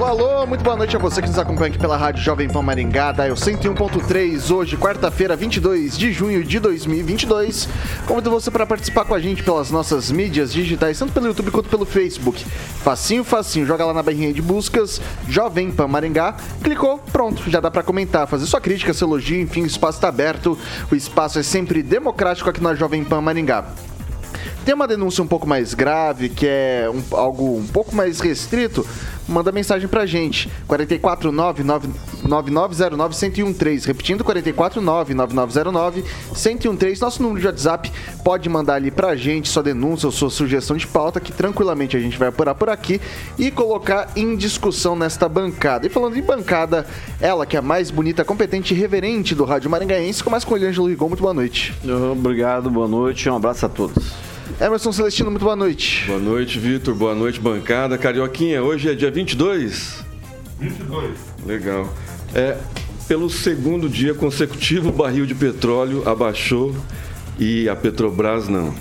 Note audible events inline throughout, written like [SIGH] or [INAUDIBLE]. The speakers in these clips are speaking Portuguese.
Alô, alô, muito boa noite a você que nos acompanha aqui pela Rádio Jovem Pan Maringá, da 101.3, hoje, quarta-feira, 22 de junho de 2022. Convido você para participar com a gente pelas nossas mídias digitais, tanto pelo YouTube quanto pelo Facebook. Facinho, facinho, joga lá na barrinha de buscas, Jovem Pan Maringá, clicou, pronto, já dá para comentar, fazer sua crítica, seu elogio, enfim, o espaço está aberto, o espaço é sempre democrático aqui na Jovem Pan Maringá. Tem uma denúncia um pouco mais grave, que é um, algo um pouco mais restrito, manda mensagem pra gente. 449-9909-1013. Repetindo, 449-9909-1013. Nosso número de WhatsApp pode mandar ali pra gente sua denúncia ou sua sugestão de pauta, que tranquilamente a gente vai apurar por aqui e colocar em discussão nesta bancada. E falando em bancada, ela que é a mais bonita, competente e reverente do Rádio Maringaense, começa com o Ângelo Rigon. Muito boa noite. Obrigado, boa noite, um abraço a todos. Emerson Celestino, muito boa noite. Boa noite, Vitor. Boa noite, bancada. Carioquinha, hoje é dia 22? 22. Legal. É, pelo segundo dia consecutivo, o barril de petróleo abaixou e a Petrobras não.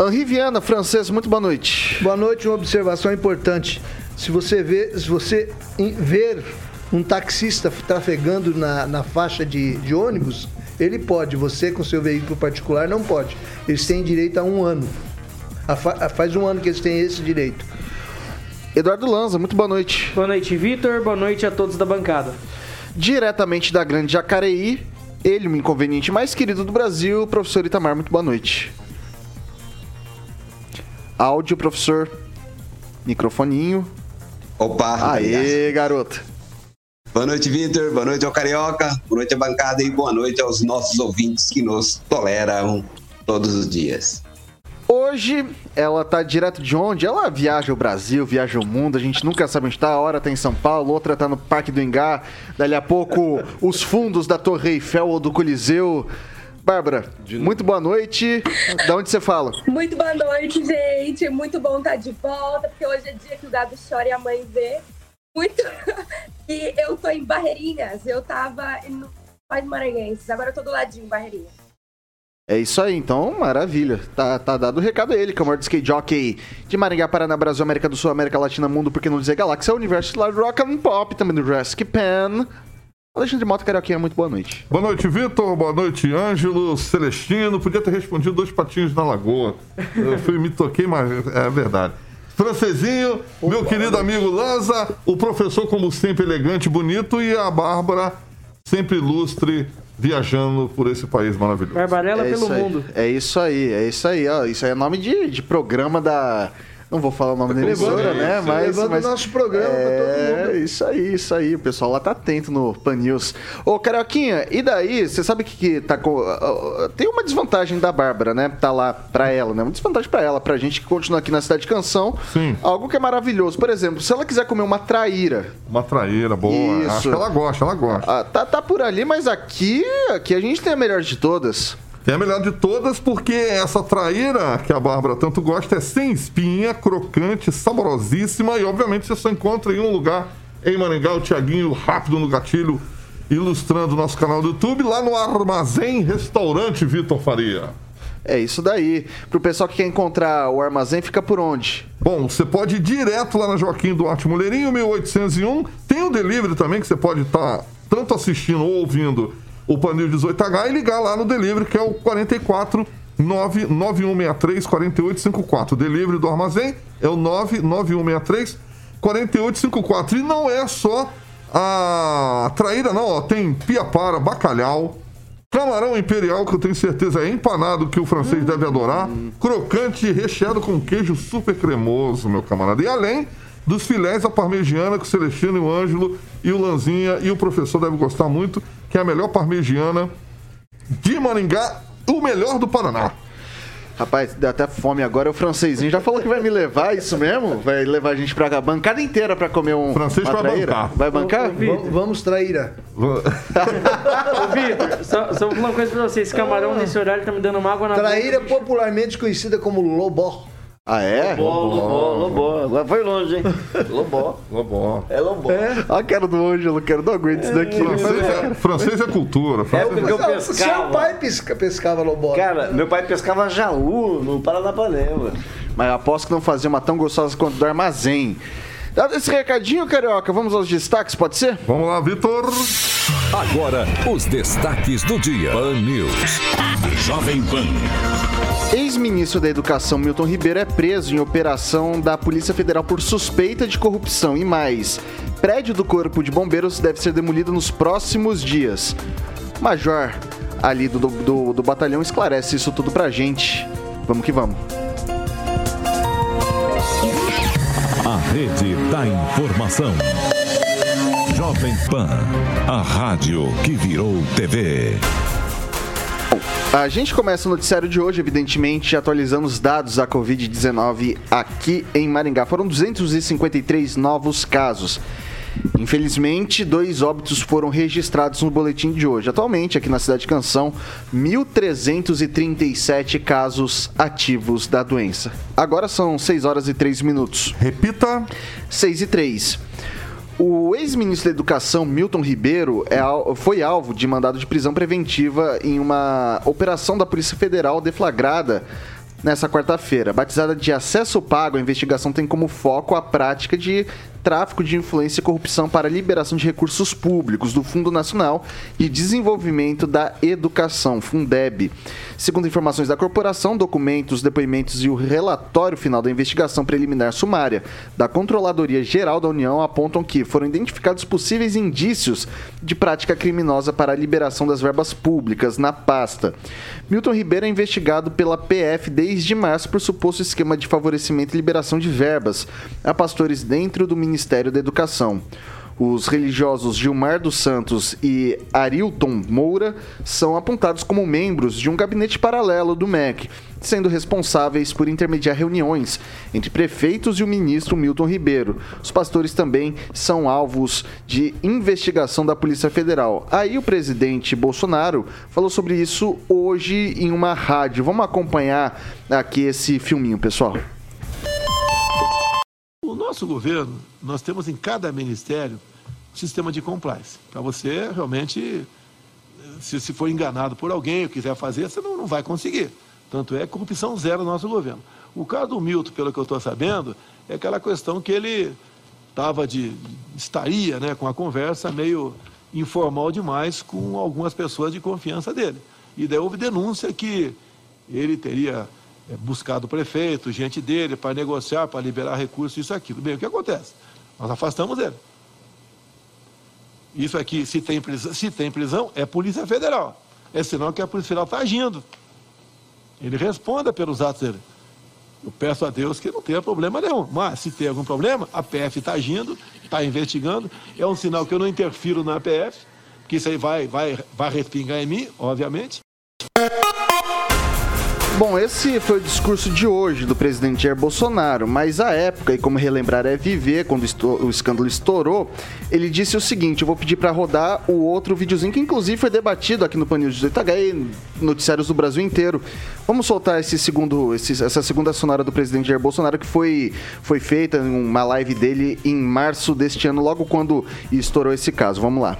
Henri Viana, francês, muito boa noite. Boa noite, uma observação importante. Se você vê, se você ver um taxista trafegando na, na faixa de, de ônibus, ele pode, você com seu veículo particular não pode. Eles têm direito a um ano. A fa faz um ano que eles têm esse direito. Eduardo Lanza, muito boa noite. Boa noite, Vitor. Boa noite a todos da bancada. Diretamente da Grande Jacareí, ele, o inconveniente mais querido do Brasil, professor Itamar, muito boa noite. Áudio, professor. Microfoninho. Opa, Aê, obrigado. garoto. Boa noite, Vitor. Boa noite ao Carioca. Boa noite à bancada e boa noite aos nossos ouvintes que nos toleram todos os dias. Hoje ela tá direto de onde? Ela viaja o Brasil, viaja o mundo, a gente nunca sabe onde tá. A hora tá em São Paulo, outra tá no Parque do Engá, dali a pouco os fundos da Torre Eiffel ou do Coliseu. Bárbara, muito boa noite. Da onde você fala? Muito boa noite, gente. Muito bom estar de volta, porque hoje é dia que o gado chora e a mãe vê. Muito. [LAUGHS] e eu tô em Barreirinhas. Eu tava no Paz Maranhenses. Agora eu tô do ladinho, em Barreirinhas. É isso aí, então, maravilha. Tá, tá dado o recado a ele, que é o maior skate jockey de Maringá, Paraná, Brasil, América do Sul, América Latina, Mundo, porque não dizer Galáxia, Universo, Rock and Pop, também do Jurassic Pan. Alexandre Mota Carioquinha, muito boa noite. Boa noite, Vitor. Boa noite, Ângelo, Celestino. Podia ter respondido dois patinhos na lagoa. Eu fui, me toquei, mas é verdade. Francesinho, Opa, meu querido amigo Lanza, o professor, como sempre, elegante, bonito, e a Bárbara, sempre ilustre, viajando por esse país maravilhoso. Barbarella é pelo mundo. É isso aí, é isso aí. Ó, isso aí é nome de, de programa da não vou falar o nome da emissora, né? Mas, levando mas, o nosso programa é, pra todo mundo. É, isso aí, isso aí. O pessoal lá tá atento no Pan News. Ô, Carioquinha, e daí? Você sabe que, que tá com. Tem uma desvantagem da Bárbara, né? Tá lá pra ela, né? Uma desvantagem pra ela, pra gente que continua aqui na Cidade de Canção. Sim. Algo que é maravilhoso. Por exemplo, se ela quiser comer uma traíra. Uma traíra, boa. Isso. Acho que ela gosta, ela gosta. Ah, tá, tá por ali, mas aqui, aqui a gente tem a melhor de todas. É a melhor de todas porque essa traíra que a Bárbara tanto gosta é sem espinha, crocante, saborosíssima e obviamente você só encontra em um lugar em Maringá, o Tiaguinho rápido no gatilho, ilustrando o nosso canal do YouTube, lá no Armazém Restaurante Vitor Faria. É isso daí. Pro pessoal que quer encontrar o armazém, fica por onde? Bom, você pode ir direto lá na Joaquim Duarte Mulherinho, 1801. Tem o delivery também, que você pode estar tá tanto assistindo ou ouvindo o Panil 18H e ligar lá no delivery, que é o 44 99163 4854. O delivery do armazém é o 99163 4854. E não é só a traíra, não, ó. Tem piapara, bacalhau, Camarão imperial, que eu tenho certeza é empanado, que o francês deve adorar. Crocante recheado com queijo super cremoso, meu camarada. E além dos filés à parmegiana, que o Celestino e o Ângelo e o Lanzinha e o professor devem gostar muito, que é a melhor parmegiana de Maringá, o melhor do Paraná. Rapaz, deu até fome agora. O francesinho já falou que vai me levar, isso mesmo? Vai levar a gente pra cá, bancada inteira pra comer um. Francês vai bancar. Vai bancar? V- vamos, traíra. Ô, Vitor, só, só uma coisa pra você. Esse camarão nesse horário tá me dando uma água na Traíra boca. popularmente conhecida como lobó. Ah, é? Lobó, lobó, lobó. Agora foi longe, hein? [LAUGHS] Lobó. Lobó. É lobó. Olha a cara do Ângelo, cara. Não aguento isso daqui. Francês é, francês é cultura. É Francês o que eu Não, Seu pescava. pai pesca- pescava lobó. Cara, meu pai pescava jaú no Paranapanema. Mas eu aposto que não fazia uma tão gostosa quanto do armazém. Dado esse recadinho, Carioca, vamos aos destaques, pode ser? Vamos lá, Vitor. Agora, os destaques do dia. Pan News. Jovem Pan. Ex-ministro da Educação Milton Ribeiro é preso em operação da Polícia Federal por suspeita de corrupção e mais. Prédio do Corpo de Bombeiros deve ser demolido nos próximos dias. Major ali do, do, do batalhão esclarece isso tudo pra gente. Vamos que vamos. A rede da informação. Jovem Pan. A rádio que virou TV. A gente começa o noticiário de hoje, evidentemente, atualizando os dados da Covid-19 aqui em Maringá. Foram 253 novos casos. Infelizmente, dois óbitos foram registrados no boletim de hoje. Atualmente, aqui na cidade de Canção, 1.337 casos ativos da doença. Agora são 6 horas e 3 minutos. Repita. 6 e 3. O ex-ministro da Educação, Milton Ribeiro, é foi alvo de mandado de prisão preventiva em uma operação da Polícia Federal deflagrada nessa quarta-feira. Batizada de acesso pago, a investigação tem como foco a prática de tráfico de influência e corrupção para a liberação de recursos públicos do Fundo Nacional de Desenvolvimento da Educação, Fundeb. Segundo informações da corporação, documentos, depoimentos e o relatório final da investigação preliminar sumária da Controladoria Geral da União apontam que foram identificados possíveis indícios de prática criminosa para a liberação das verbas públicas na pasta. Milton Ribeiro é investigado pela PF desde março por suposto esquema de favorecimento e liberação de verbas a pastores dentro do Ministério da Educação. Os religiosos Gilmar dos Santos e Arilton Moura são apontados como membros de um gabinete paralelo do MEC, sendo responsáveis por intermediar reuniões entre prefeitos e o ministro Milton Ribeiro. Os pastores também são alvos de investigação da Polícia Federal. Aí o presidente Bolsonaro falou sobre isso hoje em uma rádio. Vamos acompanhar aqui esse filminho, pessoal. Nosso governo, nós temos em cada ministério um sistema de compliance. Para você realmente, se, se for enganado por alguém ou quiser fazer, você não, não vai conseguir. Tanto é corrupção zero no nosso governo. O caso do Milton, pelo que eu estou sabendo, é aquela questão que ele estava de. estaria né, com a conversa meio informal demais com algumas pessoas de confiança dele. E daí houve denúncia que ele teria buscado o prefeito, gente dele, para negociar, para liberar recursos, isso aquilo. Bem, o que acontece? Nós afastamos ele. Isso aqui, se tem prisão, se tem prisão é Polícia Federal. É sinal que a Polícia Federal está agindo. Ele responda pelos atos dele. Eu peço a Deus que não tenha problema nenhum. Mas, se tem algum problema, a PF está agindo, está investigando. É um sinal que eu não interfiro na PF, porque isso aí vai, vai, vai respingar em mim, obviamente. Bom, esse foi o discurso de hoje do presidente Jair Bolsonaro, mas à época, e como relembrar é viver, quando o escândalo estourou, ele disse o seguinte: eu vou pedir para rodar o outro videozinho, que inclusive foi debatido aqui no Panil 18H e noticiários do Brasil inteiro. Vamos soltar esse segundo, esse- essa segunda sonora do presidente Jair Bolsonaro, que foi, foi feita em uma live dele em março deste ano, logo quando estourou esse caso. Vamos lá.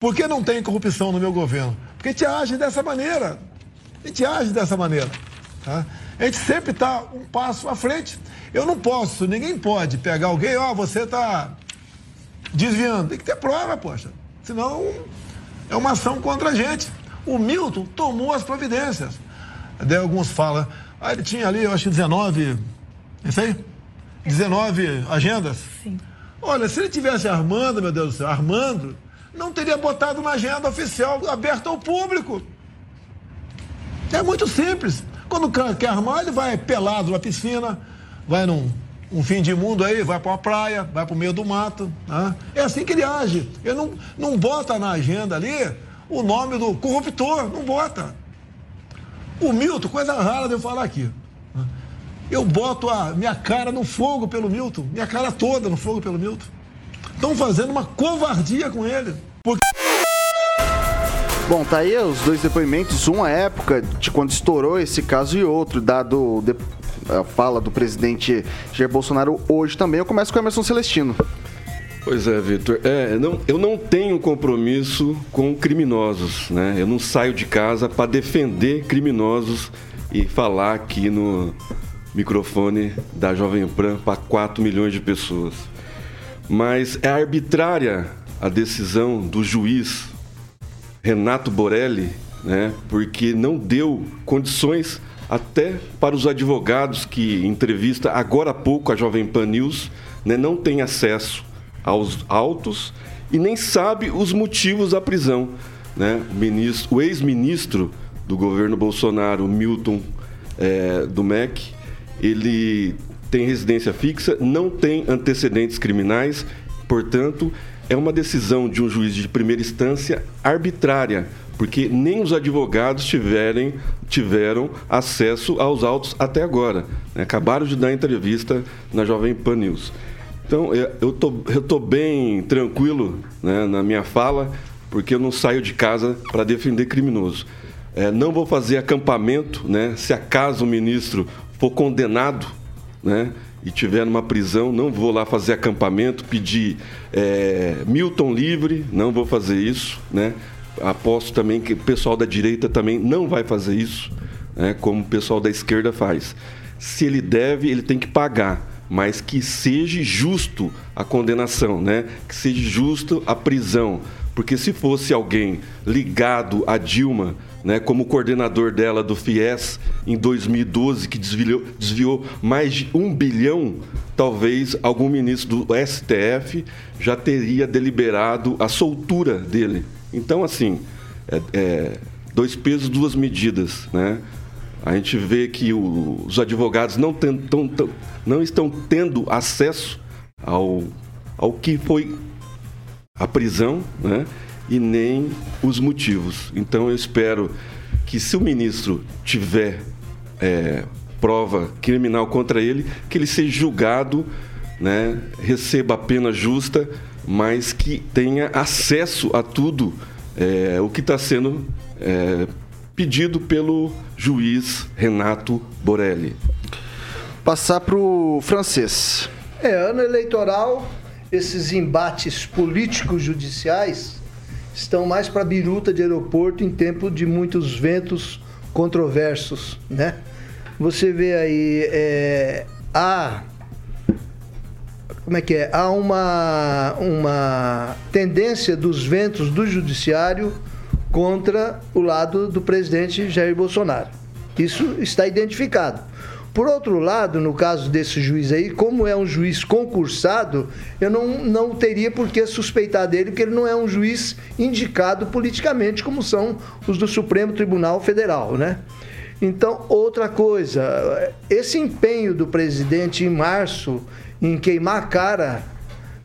Por que não tem corrupção no meu governo? Porque a gente age dessa maneira. A gente age dessa maneira. tá? A gente sempre está um passo à frente. Eu não posso, ninguém pode pegar alguém, ó, você está desviando. Tem que ter prova, poxa. Senão é uma ação contra a gente. O Milton tomou as providências. Daí alguns falam, ah, ele tinha ali, eu acho, 19. Isso aí? 19 agendas? Sim. Olha, se ele tivesse armando, meu Deus do céu, armando, não teria botado na agenda oficial aberta ao público. É muito simples. Quando o cara quer armar, ele vai pelado na piscina, vai num um fim de mundo aí, vai para uma praia, vai para o meio do mato. Né? É assim que ele age. Ele não, não bota na agenda ali o nome do corruptor, não bota. O Milton, coisa rara de eu falar aqui. né? Eu boto a minha cara no fogo pelo Milton, minha cara toda no fogo pelo Milton. Estão fazendo uma covardia com ele. Bom, tá aí os dois depoimentos, uma época de quando estourou esse caso e outro, dado a fala do presidente Jair Bolsonaro hoje também. Eu começo com o Emerson Celestino. Pois é, Vitor. É, não, eu não tenho compromisso com criminosos, né? Eu não saio de casa para defender criminosos e falar aqui no microfone da Jovem Pan para 4 milhões de pessoas. Mas é arbitrária a decisão do juiz Renato Borelli, né? Porque não deu condições até para os advogados que entrevista agora há pouco a Jovem Pan News, né, não tem acesso aos autos e nem sabe os motivos da prisão, né? O o ex-ministro do governo Bolsonaro, Milton eh, do MEC, ele tem residência fixa, não tem antecedentes criminais, portanto, é uma decisão de um juiz de primeira instância arbitrária, porque nem os advogados tiverem, tiveram acesso aos autos até agora. né? Acabaram de dar entrevista na Jovem Pan News. Então, eu eu tô, eu tô bem tranquilo né, na minha fala, porque eu não saio de casa para defender criminoso. É, não vou fazer acampamento, né? Se acaso o ministro for condenado, né? E tiver numa prisão, não vou lá fazer acampamento, pedir é, Milton livre, não vou fazer isso, né? Aposto também que o pessoal da direita também não vai fazer isso, né? Como o pessoal da esquerda faz. Se ele deve, ele tem que pagar, mas que seja justo a condenação, né? Que seja justo a prisão, porque se fosse alguém ligado a Dilma, né, como coordenador dela do FIES em 2012, que desviou, desviou mais de um bilhão, talvez algum ministro do STF já teria deliberado a soltura dele. Então, assim, é- é, dois pesos, duas medidas. Né? A gente vê que o- os advogados não, tão- tão- não estão tendo acesso ao, ao que foi a prisão né? E nem os motivos. Então eu espero que se o ministro tiver é, prova criminal contra ele, que ele seja julgado, né? receba a pena justa, mas que tenha acesso a tudo é, o que está sendo é, pedido pelo juiz Renato Borelli. Passar pro francês. É, ano eleitoral, esses embates políticos judiciais estão mais para biruta de aeroporto em tempo de muitos ventos controversos, né? Você vê aí, é, há como é que é? Há uma, uma tendência dos ventos do judiciário contra o lado do presidente Jair Bolsonaro. Isso está identificado. Por outro lado, no caso desse juiz aí, como é um juiz concursado, eu não, não teria por que suspeitar dele, porque ele não é um juiz indicado politicamente, como são os do Supremo Tribunal Federal, né? Então, outra coisa, esse empenho do presidente em março em queimar a cara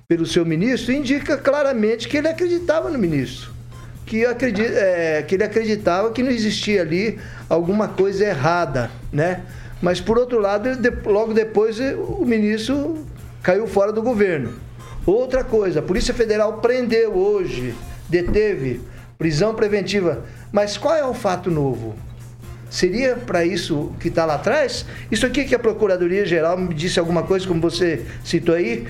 pelo seu ministro indica claramente que ele acreditava no ministro. Que, acredi é, que ele acreditava que não existia ali alguma coisa errada, né? Mas, por outro lado, logo depois eh, o ministro caiu fora do governo. Outra coisa, a Polícia Federal prendeu hoje, deteve, prisão preventiva. Mas qual é o fato novo? Seria para isso que está lá atrás? Isso aqui que a Procuradoria-Geral me disse alguma coisa, como você citou aí?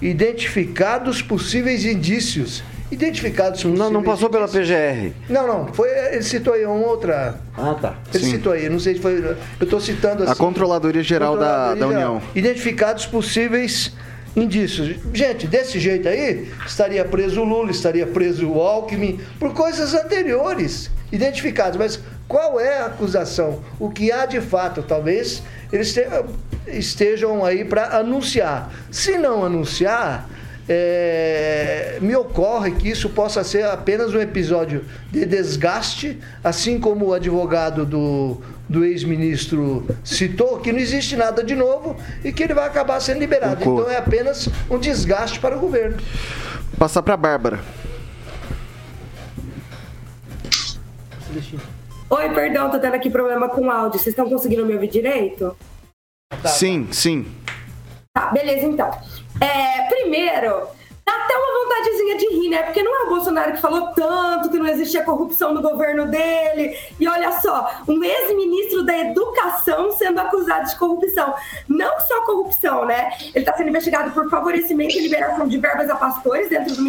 Identificados possíveis indícios. Identificados possíveis Não, não passou pela. PGR. Não, não. Foi, ele citou aí uma outra. Ah, tá. Ele Sim. citou aí, não sei se foi. Eu estou citando assim. A Controladoria Geral da, da Controladoria União. Identificados possíveis indícios. Gente, desse jeito aí, estaria preso o Lula, estaria preso o Alckmin, por coisas anteriores, identificadas. Mas qual é a acusação? O que há de fato? Talvez eles te- estejam aí para anunciar. Se não anunciar, é, me ocorre que isso possa ser apenas um episódio de desgaste, assim como o advogado do, do ex-ministro citou, que não existe nada de novo e que ele vai acabar sendo liberado. Concordo. Então é apenas um desgaste para o governo. Passar pra Bárbara. Oi, perdão, tô tendo aqui problema com o áudio. Vocês estão conseguindo me ouvir direito? sim, sim. Tá, beleza então. É, primeiro, dá até uma vontadezinha de rir, né? Porque não é o Bolsonaro que falou tanto que não existia corrupção no governo dele. E olha só, um ex-ministro da Educação sendo acusado de corrupção. Não só corrupção, né? Ele está sendo investigado por favorecimento e liberação de verbas a pastores dentro do,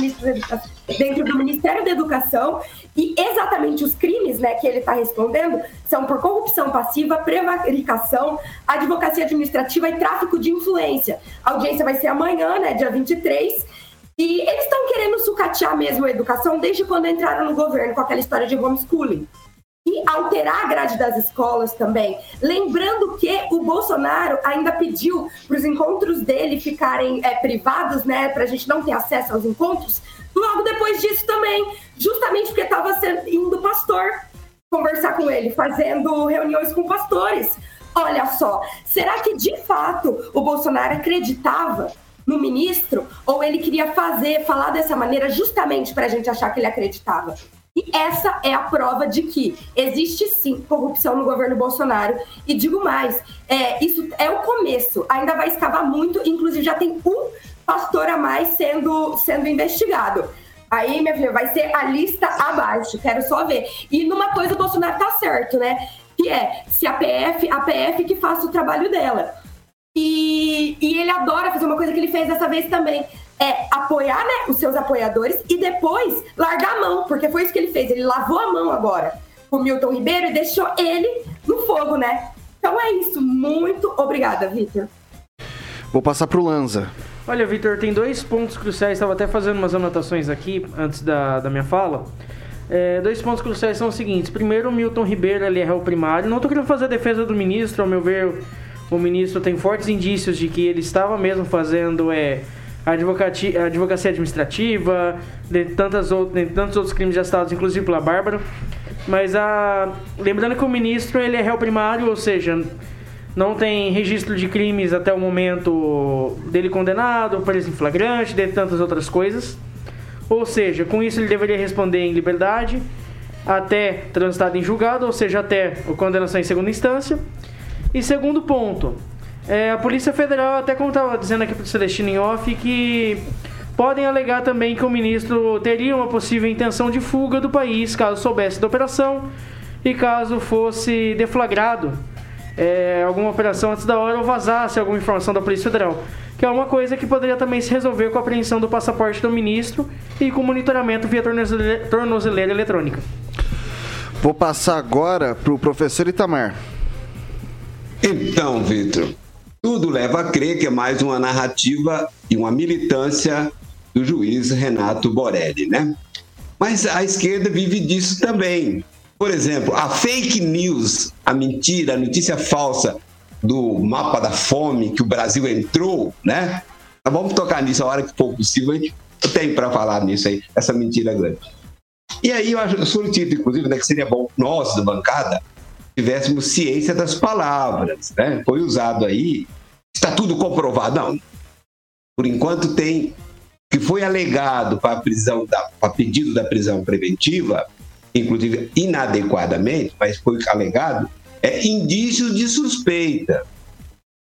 dentro do Ministério da Educação. E exatamente os crimes né, que ele está respondendo são por corrupção passiva, prevaricação, advocacia administrativa e tráfico de influência. A audiência vai ser amanhã, né, dia 23. E eles estão querendo sucatear mesmo a educação desde quando entraram no governo com aquela história de homeschooling. E alterar a grade das escolas também. Lembrando que o Bolsonaro ainda pediu para os encontros dele ficarem é, privados, né, para a gente não ter acesso aos encontros, logo depois disso também, justamente porque estava indo pastor conversar com ele, fazendo reuniões com pastores. Olha só, será que de fato o Bolsonaro acreditava no ministro ou ele queria fazer, falar dessa maneira justamente para a gente achar que ele acreditava? E essa é a prova de que existe sim corrupção no governo Bolsonaro. E digo mais, é, isso é o começo, ainda vai escavar muito, inclusive já tem um pastor a mais sendo, sendo investigado. Aí, minha filha, vai ser a lista abaixo, quero só ver. E numa coisa o Bolsonaro tá certo, né? Que é, se a PF, a PF que faça o trabalho dela. E, e ele adora fazer uma coisa que ele fez dessa vez também. É apoiar né, os seus apoiadores e depois largar a mão, porque foi isso que ele fez. Ele lavou a mão agora com o Milton Ribeiro e deixou ele no fogo, né? Então é isso. Muito obrigada, Vitor. Vou passar pro Lanza. Olha, Vitor, tem dois pontos cruciais. Estava até fazendo umas anotações aqui antes da, da minha fala. É, dois pontos cruciais são os seguintes. Primeiro, o Milton Ribeiro ele é réu primário. Não estou querendo fazer a defesa do ministro. Ao meu ver, o ministro tem fortes indícios de que ele estava mesmo fazendo é, advocacia administrativa, de, tantas out- de tantos outros crimes já citados, inclusive pela Bárbara. Mas a, lembrando que o ministro ele é réu primário, ou seja, não tem registro de crimes até o momento dele condenado, preso em flagrante, de tantas outras coisas. Ou seja, com isso ele deveria responder em liberdade até transitado em julgado, ou seja, até a condenação em segunda instância. E segundo ponto, é, a Polícia Federal, até como estava dizendo aqui para o Celestino em off, que podem alegar também que o ministro teria uma possível intenção de fuga do país caso soubesse da operação e caso fosse deflagrado é, alguma operação antes da hora ou vazasse alguma informação da Polícia Federal. Que é uma coisa que poderia também se resolver com a apreensão do passaporte do ministro e com monitoramento via tornozeleira, tornozeleira eletrônica. Vou passar agora pro professor Itamar. Então, Vitor, tudo leva a crer que é mais uma narrativa e uma militância do juiz Renato Borelli, né? Mas a esquerda vive disso também. Por exemplo, a fake news, a mentira, a notícia falsa do mapa da fome que o Brasil entrou, né? Vamos tocar nisso a hora que for possível. Eu tenho para falar nisso aí, essa mentira grande. E aí eu, acho, eu solicito, inclusive, né, que seria bom nós, da bancada, tivéssemos ciência das palavras. Né? Foi usado aí, está tudo comprovado. Não. Por enquanto tem que foi alegado para a prisão da, para pedido da prisão preventiva, inclusive inadequadamente, mas foi alegado, é indícios de suspeita.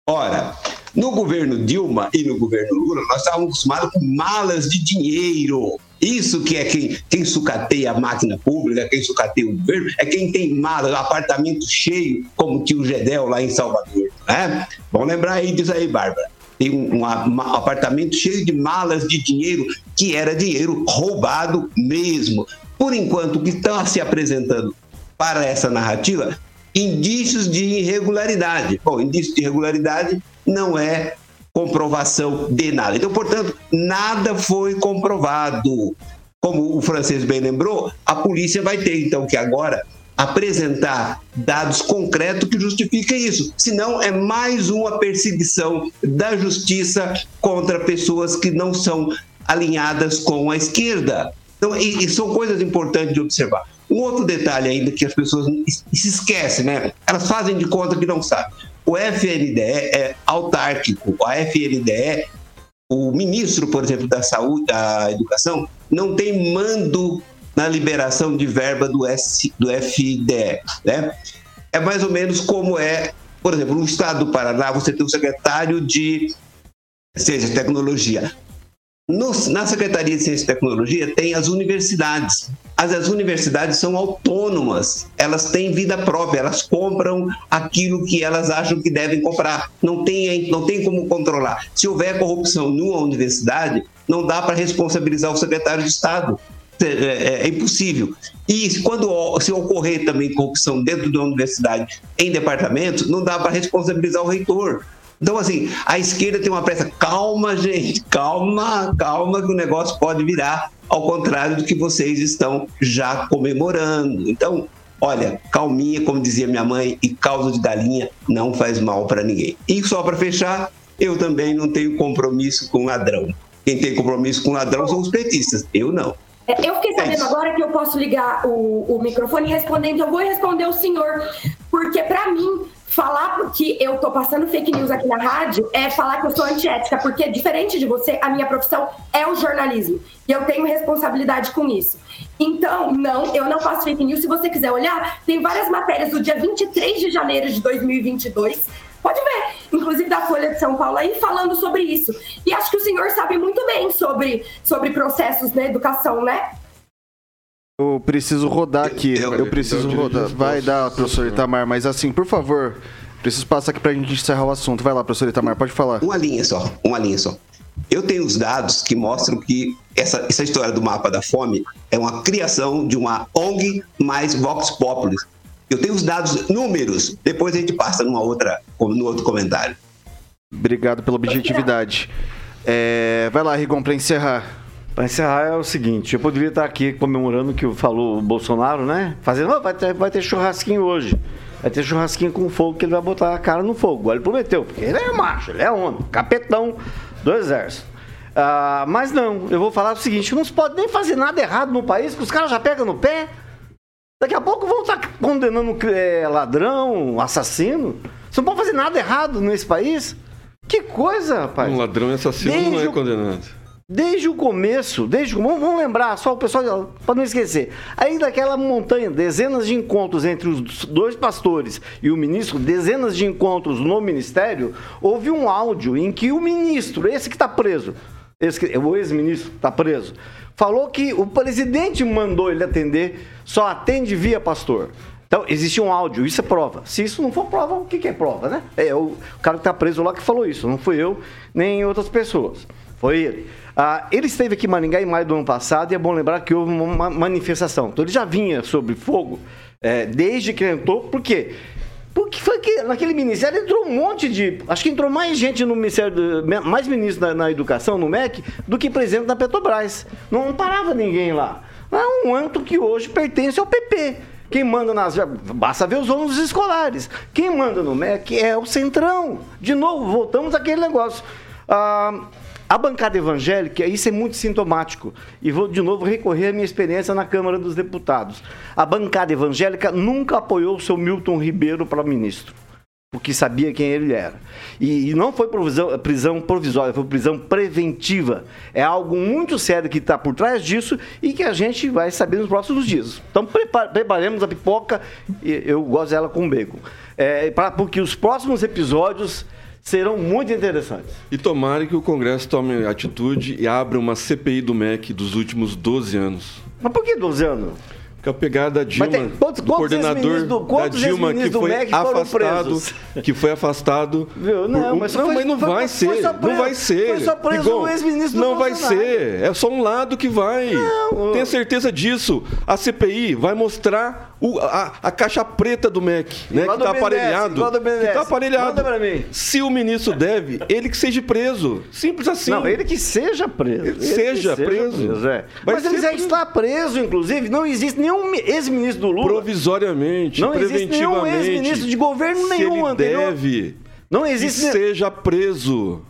Ora, no governo Dilma e no governo Lula, nós estávamos acostumados com malas de dinheiro. Isso que é quem, quem sucateia a máquina pública, quem sucateia o governo, é quem tem malas, apartamento cheio, como o Gedel lá em Salvador. Né? Vamos lembrar aí disso aí, Bárbara. Tem um, um, um apartamento cheio de malas de dinheiro, que era dinheiro roubado mesmo. Por enquanto, o que está se apresentando para essa narrativa indícios de irregularidade. Bom, indício de irregularidade não é comprovação de nada. Então, portanto, nada foi comprovado. Como o francês bem lembrou, a polícia vai ter então que agora apresentar dados concretos que justifiquem isso. Senão é mais uma perseguição da justiça contra pessoas que não são alinhadas com a esquerda. Então, e, e são coisas importantes de observar. Um outro detalhe ainda que as pessoas se esquecem, né? Elas fazem de conta que não sabem. O FNDE é autárquico. A FNDE, o ministro, por exemplo, da saúde, da educação, não tem mando na liberação de verba do, S, do FDE, né? É mais ou menos como é, por exemplo, no estado do Paraná, você tem o secretário de e Tecnologia. No, na Secretaria de Ciência e Tecnologia tem as universidades. As, as universidades são autônomas, elas têm vida própria, elas compram aquilo que elas acham que devem comprar. Não tem, não tem como controlar. Se houver corrupção numa universidade, não dá para responsabilizar o secretário de Estado. É, é, é, impossível. E quando se ocorrer também corrupção dentro da universidade em departamentos, não dá para responsabilizar o reitor. Então, assim, a esquerda tem uma pressa. Calma, gente, calma, calma, que o negócio pode virar ao contrário do que vocês estão já comemorando. Então, olha, calminha, como dizia minha mãe, e causa de galinha não faz mal para ninguém. E só para fechar, eu também não tenho compromisso com ladrão. Quem tem compromisso com ladrão são os petistas, eu não. É, eu fiquei sabendo é agora que eu posso ligar o, o microfone respondendo. Eu vou responder o senhor, porque para mim falar que eu tô passando fake news aqui na rádio é falar que eu sou antiética, porque diferente de você, a minha profissão é o jornalismo e eu tenho responsabilidade com isso. Então, não, eu não faço fake news. Se você quiser olhar, tem várias matérias do dia 23 de janeiro de 2022. Pode ver, inclusive da Folha de São Paulo aí falando sobre isso. E acho que o senhor sabe muito bem sobre, sobre processos na educação, né? Eu preciso rodar aqui. Eu, eu preciso rodar. Vai dar, professor Itamar, mas assim, por favor, preciso passar aqui pra gente encerrar o assunto. Vai lá, professor Itamar, pode falar. Uma linha só, uma linha só. Eu tenho os dados que mostram que essa, essa história do mapa da fome é uma criação de uma ONG mais Vox Populi. Eu tenho os dados, números, depois a gente passa numa outra, no outro comentário. Obrigado pela objetividade. É, vai lá, Rigon, para encerrar. Para encerrar é o seguinte, eu poderia estar aqui comemorando o que falou o Bolsonaro, né? Fazendo, oh, vai, ter, vai ter churrasquinho hoje. Vai ter churrasquinho com fogo que ele vai botar a cara no fogo. Ele prometeu, porque ele é macho, ele é homem, capetão do exército. Ah, mas não, eu vou falar o seguinte, não se pode nem fazer nada errado no país, que os caras já pegam no pé. Daqui a pouco vão estar condenando é, ladrão, assassino. Você não pode fazer nada errado nesse país. Que coisa, rapaz. Um ladrão e assassino Desde não é condenado. Desde o começo, desde vamos, vamos lembrar, só o pessoal, para não esquecer, aí daquela montanha, dezenas de encontros entre os dois pastores e o ministro, dezenas de encontros no ministério, houve um áudio em que o ministro, esse que está preso, esse, o ex-ministro está preso, falou que o presidente mandou ele atender, só atende via pastor. Então, existe um áudio, isso é prova. Se isso não for prova, o que, que é prova, né? É o cara que está preso lá que falou isso, não fui eu, nem outras pessoas. Foi ele. Ah, ele esteve aqui em Maringá em maio do ano passado e é bom lembrar que houve uma manifestação. Então ele já vinha sobre fogo é, desde que entrou, por quê? Porque foi que naquele ministério entrou um monte de. Acho que entrou mais gente no ministério, mais ministro na, na educação, no MEC, do que presidente da Petrobras. Não, não parava ninguém lá. É um antro que hoje pertence ao PP. Quem manda nas. Basta ver os ônibus escolares. Quem manda no MEC é o Centrão. De novo, voltamos àquele negócio. Ah, a bancada evangélica, isso é muito sintomático, e vou de novo recorrer à minha experiência na Câmara dos Deputados. A bancada evangélica nunca apoiou o seu Milton Ribeiro para ministro, porque sabia quem ele era. E, e não foi provisão, prisão provisória, foi prisão preventiva. É algo muito sério que está por trás disso e que a gente vai saber nos próximos dias. Então preparemos a pipoca, eu gosto dela com bacon, é, para porque os próximos episódios serão muito interessantes. E tomara que o Congresso tome atitude e abra uma CPI do MEC dos últimos 12 anos. Mas por que 12 anos? Porque a pegada da Dilma, tem, quantos, do coordenador do, da Dilma que foi afastado, que foi afastado. Viu? Não, por, mas, não, foi, mas não foi, vai ser, preso, não vai ser. Foi só preso Rigon, o ex-ministro Não vai ser, é só um lado que vai. Não, Tenha certeza disso. A CPI vai mostrar o, a, a, caixa preta do MEC, né? Que tá aparelhado. Que tá aparelhado. Se o ministro deve, ele que seja preso. Simples assim. Não, ele que seja preso. Ele seja, seja, preso. preso é. Mas ele já está preso, inclusive. Não existe nenhum ex-ministro do Lula. Provisoriamente, não existe nenhum ex-ministro de governo nenhum ele anterior. deve. Não existe. Que seja preso.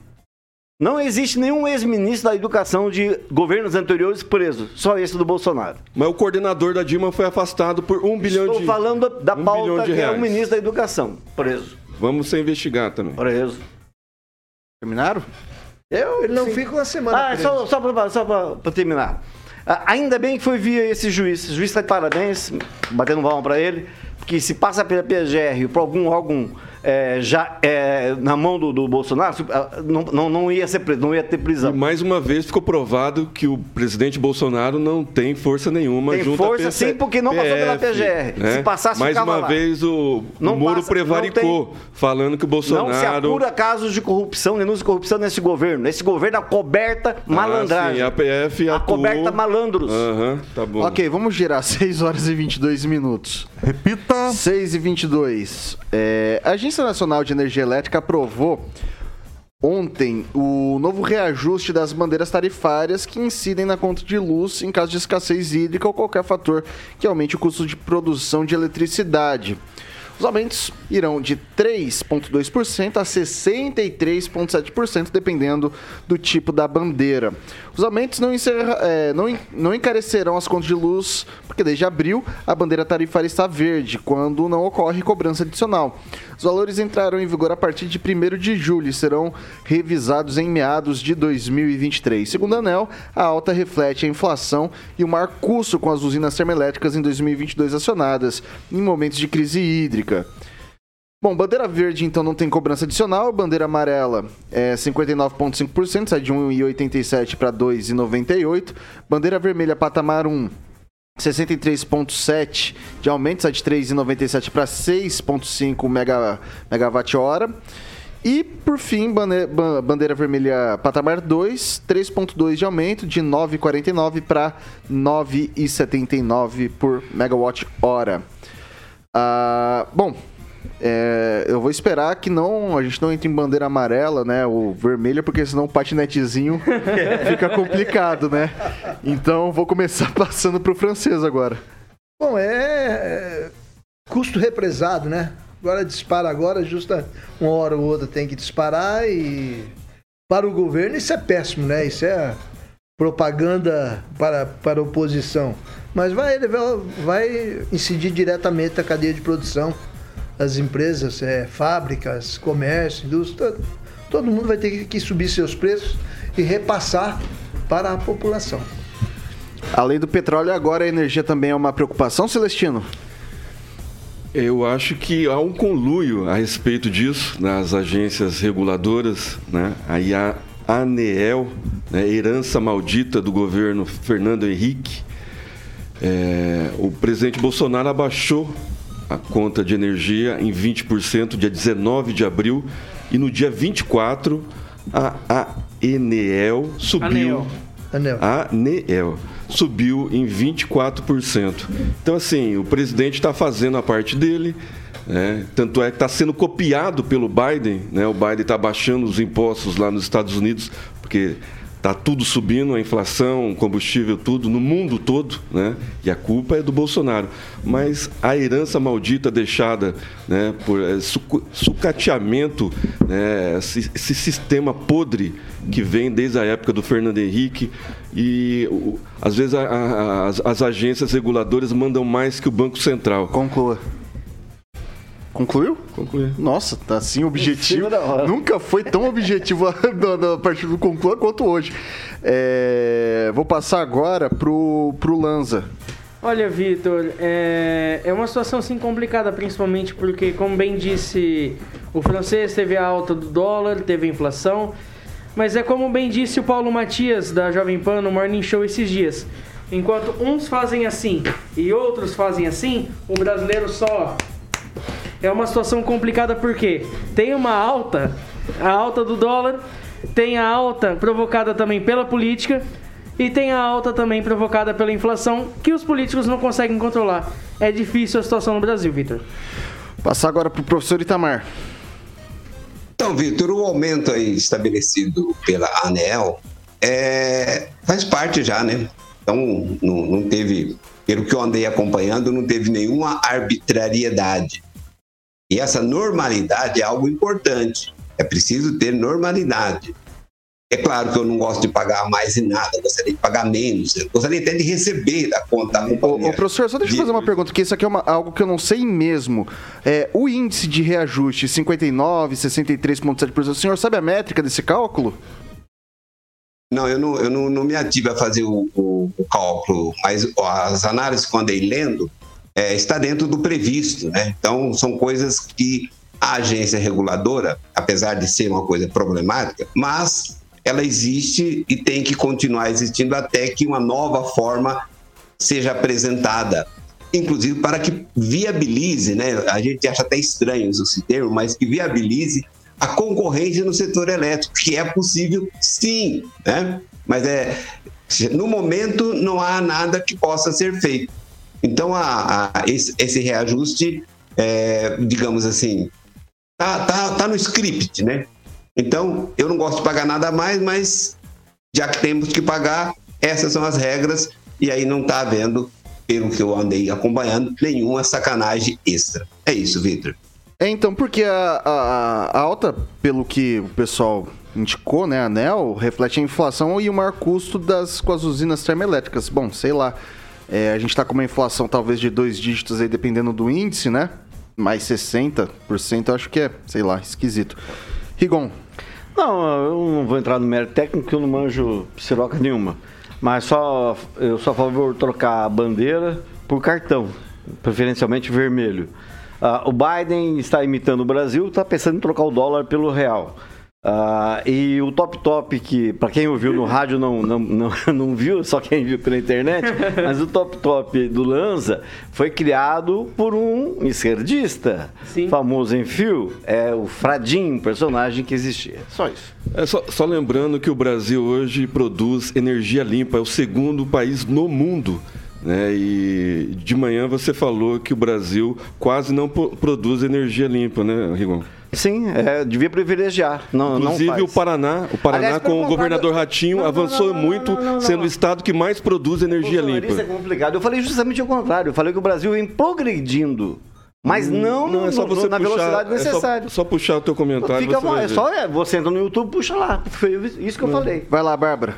Não existe nenhum ex-ministro da educação de governos anteriores preso, só esse do Bolsonaro. Mas o coordenador da Dilma foi afastado por um bilhão Estou de falando da um pauta bilhão de que é o reais. ministro da educação, preso. Vamos ser investigar também. Preso. Terminaram? Eu, Ele não sim. fica uma semana Ah, preso. só, só para terminar. Ah, ainda bem que foi via esse juiz. O juiz está de parabéns, batendo palma para ele, porque se passa pela PGR por algum órgão é, já é, na mão do, do Bolsonaro, ah, não, não, não ia ser preso, não ia ter E prisão. mais uma vez ficou provado que o presidente Bolsonaro não tem força nenhuma Tem junto à força PC sim, porque não passou pela PF, PGR. né? Se passasse, Mais uma lá. vez o, o Não Moro passa, prevaricou, não falando que o Não se Bolsonaro... apura casos de corrupção, denúncia de corrupção nesse governo. Esse governo é coberta malandragem. Ah, sim, a PF A coberta malandros. Aham, tá bom. Ok, vamos girar [LAUGHS] 6 horas e 22 minutos. Repita. 6 e 22. É, a Agência Nacional de Energia Elétrica aprovou ontem o novo reajuste das bandeiras tarifárias que incidem na conta de luz em caso de escassez hídrica ou qualquer fator que aumente o custo de produção de eletricidade. Os aumentos irão de 3,2% a 63,7%, dependendo do tipo da bandeira. Os aumentos não, encerra- é, não não encarecerão as contas de luz, porque desde abril a bandeira tarifária está verde, quando não ocorre cobrança adicional. Os valores entrarão em vigor a partir de 1 de julho e serão revisados em meados de 2023. Segundo a ANEL, a alta reflete a inflação e o maior custo com as usinas termoelétricas em 2022 acionadas, em momentos de crise hídrica. Bom, bandeira verde então não tem cobrança adicional, bandeira amarela é 59,5%, sai de 1,87 para 2,98. Bandeira vermelha patamar 1, 63,7 de aumento, sai de 3,97 para 6,5 mega, megawatt hora. E, por fim, bane- ba- bandeira vermelha patamar 2, 3,2 de aumento, de 9,49 para 9,79 por megawatt hora. Ah, bom, é, eu vou esperar que não a gente não entre em bandeira amarela, né, ou vermelha, porque senão o patinetezinho [LAUGHS] fica complicado, né? Então vou começar [LAUGHS] passando pro francês agora. Bom, é, é custo represado, né? Agora dispara agora, justa uma hora ou outra tem que disparar e para o governo isso é péssimo, né? Isso é propaganda para, para a oposição. Mas vai, ele vai, vai incidir diretamente na cadeia de produção, as empresas, é, fábricas, comércio, indústria, todo, todo mundo vai ter que, que subir seus preços e repassar para a população. Além do petróleo, agora a energia também é uma preocupação, Celestino? Eu acho que há um conluio a respeito disso nas agências reguladoras, né? Aí a ANEEL, né? herança maldita do governo Fernando Henrique. É, o presidente Bolsonaro abaixou a conta de energia em 20% dia 19 de abril e no dia 24 a ANEEL subiu Anel. Anel. a ANEEL subiu em 24%. Então, assim, o presidente está fazendo a parte dele, né? tanto é que está sendo copiado pelo Biden. Né? O Biden está baixando os impostos lá nos Estados Unidos, porque está tudo subindo, a inflação, combustível, tudo, no mundo todo, né? e a culpa é do Bolsonaro. Mas a herança maldita deixada né, por sucu- sucateamento, né, esse, esse sistema podre que vem desde a época do Fernando Henrique e às vezes a- a- as, as agências reguladoras mandam mais que o Banco Central. Conclua. Concluiu? Concluir. Nossa, tá assim objetivo. cima da hora. Nunca foi tão objetivo da, da parte do conclua quanto hoje. É, vou passar agora pro, pro Lanza. Olha, Vitor, é, é uma situação assim complicada, principalmente porque, como bem disse o francês, teve a alta do dólar, teve a inflação, mas é como bem disse o Paulo Matias, da Jovem Pan, no Morning Show esses dias. Enquanto uns fazem assim e outros fazem assim, o brasileiro só é uma situação complicada porque tem uma alta, a alta do dólar, tem a alta provocada também pela política e tem a alta também provocada pela inflação que os políticos não conseguem controlar. É difícil a situação no Brasil, Vitor. Passar agora pro professor Itamar. Então, Vitor, o aumento aí estabelecido pela ANEL é, faz parte já, né? Então, não, não teve, pelo que eu andei acompanhando, não teve nenhuma arbitrariedade. E essa normalidade é algo importante. É preciso ter normalidade. É claro que eu não gosto de pagar mais em nada, gostaria de pagar menos, eu gostaria até de receber da conta da Ô, ô, professor, só deixa eu fazer uma pergunta, que isso aqui é uma- algo que eu não sei mesmo. É, o índice de reajuste 59, 63,7%, o senhor sabe a métrica desse cálculo? Não, eu não, eu não, não me ativo a fazer o, o- o cálculo, mas as análises que eu andei lendo é, está dentro do previsto, né? Então, são coisas que a agência reguladora, apesar de ser uma coisa problemática, mas ela existe e tem que continuar existindo até que uma nova forma seja apresentada, inclusive para que viabilize, né? A gente acha até estranho esse termo, mas que viabilize a concorrência no setor elétrico, que é possível, sim, né? Mas é no momento não há nada que possa ser feito. Então a, a- esse, esse reajuste, é, digamos assim, tá, tá, tá no script, né? Então eu não gosto de pagar nada a mais, mas já que temos que pagar, essas são as regras e aí não está havendo, pelo que eu andei acompanhando, nenhuma sacanagem extra. É isso, Vitor. É, então, porque a, a- a alta, pelo que o pessoal indicou, né, a ANEL, reflete a inflação e o maior custo das, com as usinas termoelétricas. Bom, sei lá, é, a gente tá com uma inflação talvez de dois dígitos aí, dependendo do índice, né? Mais 60%, eu acho que é, sei lá, esquisito. Rigon, Não, eu não vou entrar no mérito técnico, eu não manjo piroca nenhuma. Mas só eu sou a favor de trocar a bandeira por cartão, preferencialmente vermelho. Ah, o Biden está imitando o Brasil, está pensando em trocar o dólar pelo real. Ah, e o Top Top, que para quem ouviu no rádio não, não, não, [LAUGHS] não viu, só quem viu pela internet, mas o Top Top do Lanza foi criado por um esquerdista, Sim. famoso em fio, é o Fradim, um personagem que existia. Só isso. É só, só lembrando que o Brasil hoje produz energia limpa, é o segundo país no mundo. Né? E de manhã você falou que o Brasil quase não produz energia limpa, né, Rigon? Sim, é, devia privilegiar. Não, Inclusive não o Paraná, o Paraná Aliás, com o governador Ratinho não, não, avançou não, não, muito, não, não, não, sendo não. o estado que mais produz energia Bolsonaro, Isso é limpa. complicado. Eu falei justamente o contrário. Eu falei que o Brasil vem progredindo, mas não, no- é só você na puxar, velocidade é só- necessária. só, puxar o teu comentário. Fica, você é só é, você entra no YouTube, puxa lá. Foi isso que eu falei. vai lá, Bárbara.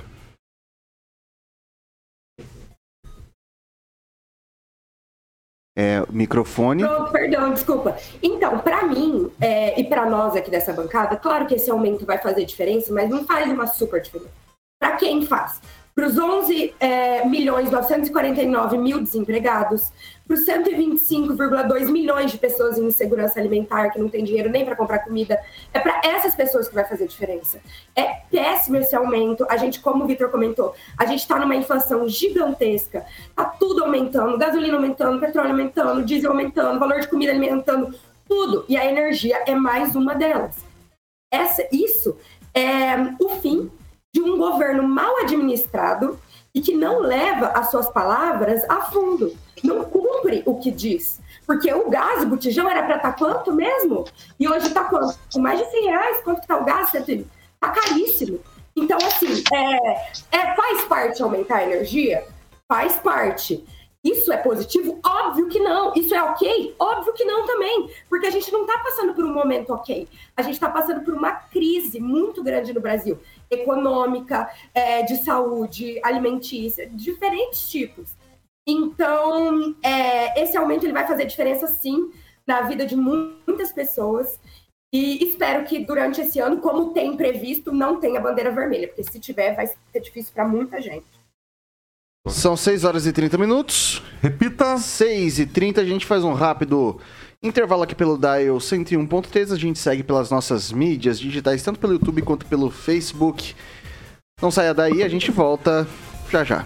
É, microfone. Pronto, perdão, desculpa. Então, para mim é, e para nós aqui dessa bancada, claro que esse aumento vai fazer diferença, mas não faz uma super diferença. Para quem faz? Para os 11 é, milhões 949 mil desempregados, para os 125,2 milhões de pessoas em insegurança alimentar que não tem dinheiro nem para comprar comida, é para essas pessoas que vai fazer diferença. É péssimo esse aumento. A gente, como o Vitor comentou, a gente está numa inflação gigantesca. Tá tudo aumentando, gasolina aumentando, petróleo aumentando, diesel aumentando, valor de comida aumentando, tudo. E a energia é mais uma delas. Essa, isso é o fim de um governo mal administrado e que não leva as suas palavras a fundo, não cumpre o que diz. Porque o gás, o botijão, era para estar quanto mesmo? E hoje está quanto? Com mais de 100 reais? Quanto está o gás? Está caríssimo. Então, assim, é, é, faz parte aumentar a energia? Faz parte. Isso é positivo? Óbvio que não. Isso é ok? Óbvio que não também. Porque a gente não está passando por um momento ok. A gente está passando por uma crise muito grande no Brasil. Econômica, é, de saúde, alimentícia, diferentes tipos. Então, é, esse aumento ele vai fazer diferença sim na vida de mu- muitas pessoas. E espero que durante esse ano, como tem previsto, não tenha bandeira vermelha. Porque se tiver, vai ser difícil para muita gente. São 6 horas e 30 minutos. Repita. 6 e 30 a gente faz um rápido intervalo aqui pelo Dial 101.3. A gente segue pelas nossas mídias digitais, tanto pelo YouTube quanto pelo Facebook. Não saia daí, a gente volta já já.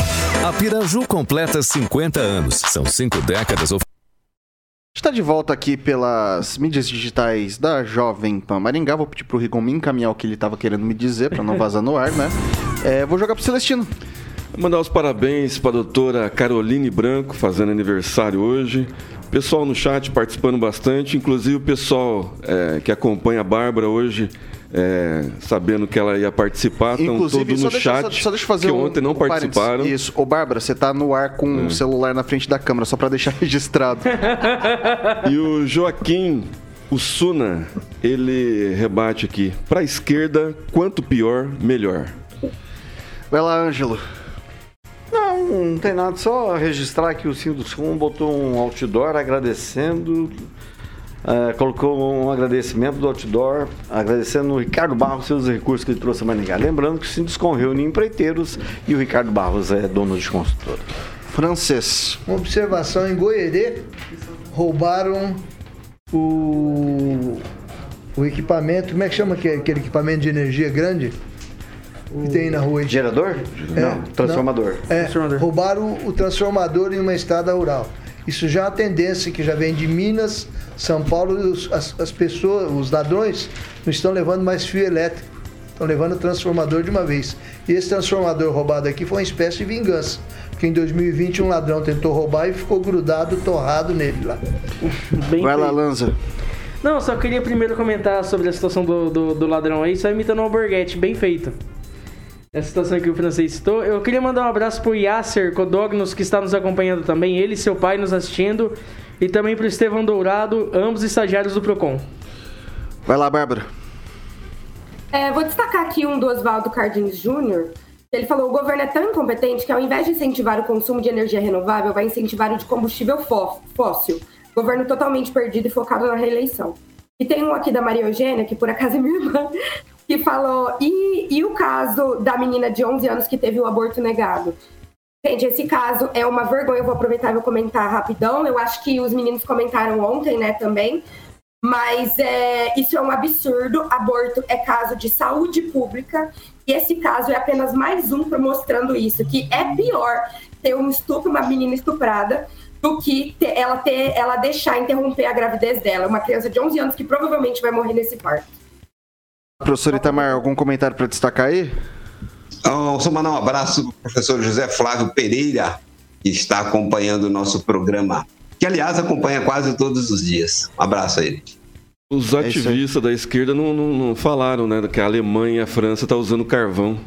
A Piraju completa 50 anos. São cinco décadas Está está de volta aqui pelas mídias digitais da Jovem Pan Maringá. Vou pedir pro Rigon me encaminhar o que ele estava querendo me dizer, para não vazar no ar, né? [LAUGHS] É, vou jogar pro Celestino. Mandar os parabéns para a doutora Caroline Branco, fazendo aniversário hoje. Pessoal no chat participando bastante, inclusive o pessoal é, que acompanha a Bárbara hoje, é, sabendo que ela ia participar, estão todos no só deixa, chat, só, só deixa eu fazer que um, ontem não um parênteses. participaram. Isso. Ô, Bárbara, você tá no ar com o celular na frente da câmera, só para deixar [LAUGHS] registrado. E o Joaquim, o Suna, ele rebate aqui. Para a esquerda, quanto pior, melhor. Vai lá, Ângelo. Não, não tem nada, só registrar que o Sinduscom botou um outdoor agradecendo, é, colocou um agradecimento do outdoor, agradecendo o Ricardo Barros pelos recursos que ele trouxe a Maringá. Lembrando que o Sinduscom reúne empreiteiros e o Ricardo Barros é dono de consultora. Francês. Uma observação em Goierê, roubaram o, o equipamento, como é que chama aquele, equipamento de energia grande? Que tem na rua? Gerador? não, transformador. não. É, roubaram o transformador em uma estrada rural. Isso já é uma tendência que já vem de Minas, São Paulo, e os- as, as pessoas, os ladrões, não estão levando mais fio elétrico. Estão levando o transformador de uma vez. E esse transformador roubado aqui foi uma espécie de vingança. Porque em 2020 um ladrão tentou roubar e ficou grudado, torrado nele lá. Bem Vai lá. Lanza. Não, só queria primeiro comentar sobre a situação do, do, do ladrão aí, só imitando o Alborguete, bem feito. Essa situação que o francês citou. Eu queria mandar um abraço pro Yasser Codognos, que está nos acompanhando também, ele e seu pai nos assistindo, e também pro Estevão Dourado, ambos estagiários do PROCON. Vai lá, Bárbara. É, vou destacar aqui um do Oswaldo Cardins Júnior. Ele falou: o governo é tão incompetente que, ao invés de incentivar o consumo de energia renovável, vai incentivar o de combustível fó- fóssil. Governo totalmente perdido e focado na reeleição. E tem um aqui da Maria Eugênia, que por acaso é minha irmã, que falou: e, e o caso da menina de 11 anos que teve o aborto negado? Gente, esse caso é uma vergonha. Eu vou aproveitar e vou comentar rapidão. Eu acho que os meninos comentaram ontem, né, também. Mas é, isso é um absurdo. Aborto é caso de saúde pública. E esse caso é apenas mais um mostrando isso. Que é pior ter um estupro, uma menina estuprada, do que ter- ela, ter, ela deixar interromper a gravidez dela. Uma criança de 11 anos que provavelmente vai morrer nesse parto. Professor Itamar, algum comentário para destacar aí? Então, só mandar um abraço para o professor José Flávio Pereira, que está acompanhando o nosso programa, que aliás acompanha quase todos os dias. Um abraço a ele. Os ativistas da esquerda não, não- não falaram, né? Que a Alemanha e a França estão usando carvão.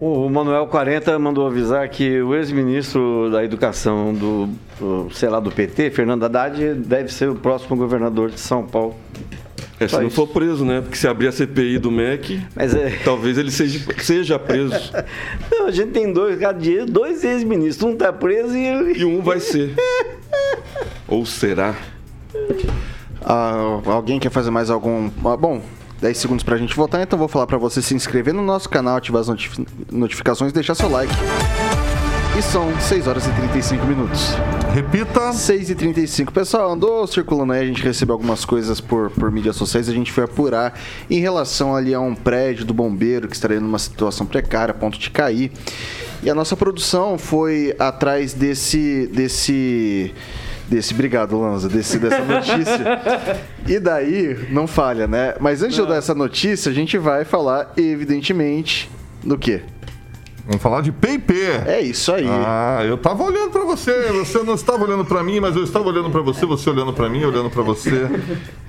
O Manuel 40 mandou avisar que o ex-ministro da Educação do, do, sei lá, do PT, Fernando Haddad, deve ser o próximo governador de São Paulo. É, se não for preso, né? Porque se abrir a CPI do MEC, é. talvez ele seja, seja preso. [LAUGHS] Não, a gente tem dois, cada dia, dois ex-ministros. Um tá preso e ele. E um vai ser. [LAUGHS] Ou será? Ah, alguém quer fazer mais algum. Ah, bom, 10 segundos pra gente votar, então vou falar pra você se inscrever no nosso canal, ativar as notifi- notificações e deixar seu like. E são 6 horas e 35 minutos. Repita. 6 e 35 Pessoal, andou circulando aí, a gente recebeu algumas coisas por, por mídias sociais, a gente foi apurar em relação ali a um prédio do bombeiro que estaria numa situação precária, a ponto de cair. E a nossa produção foi atrás desse. desse. Desse, obrigado, Lanza, desse, dessa notícia. [LAUGHS] E daí, não falha, né? Mas antes de eu dar essa notícia, a gente vai falar, evidentemente, do quê? Vamos falar de PIP. É isso aí. Ah, eu tava olhando pra você, você não estava olhando pra mim, mas eu estava olhando pra você, você olhando pra mim, olhando pra você.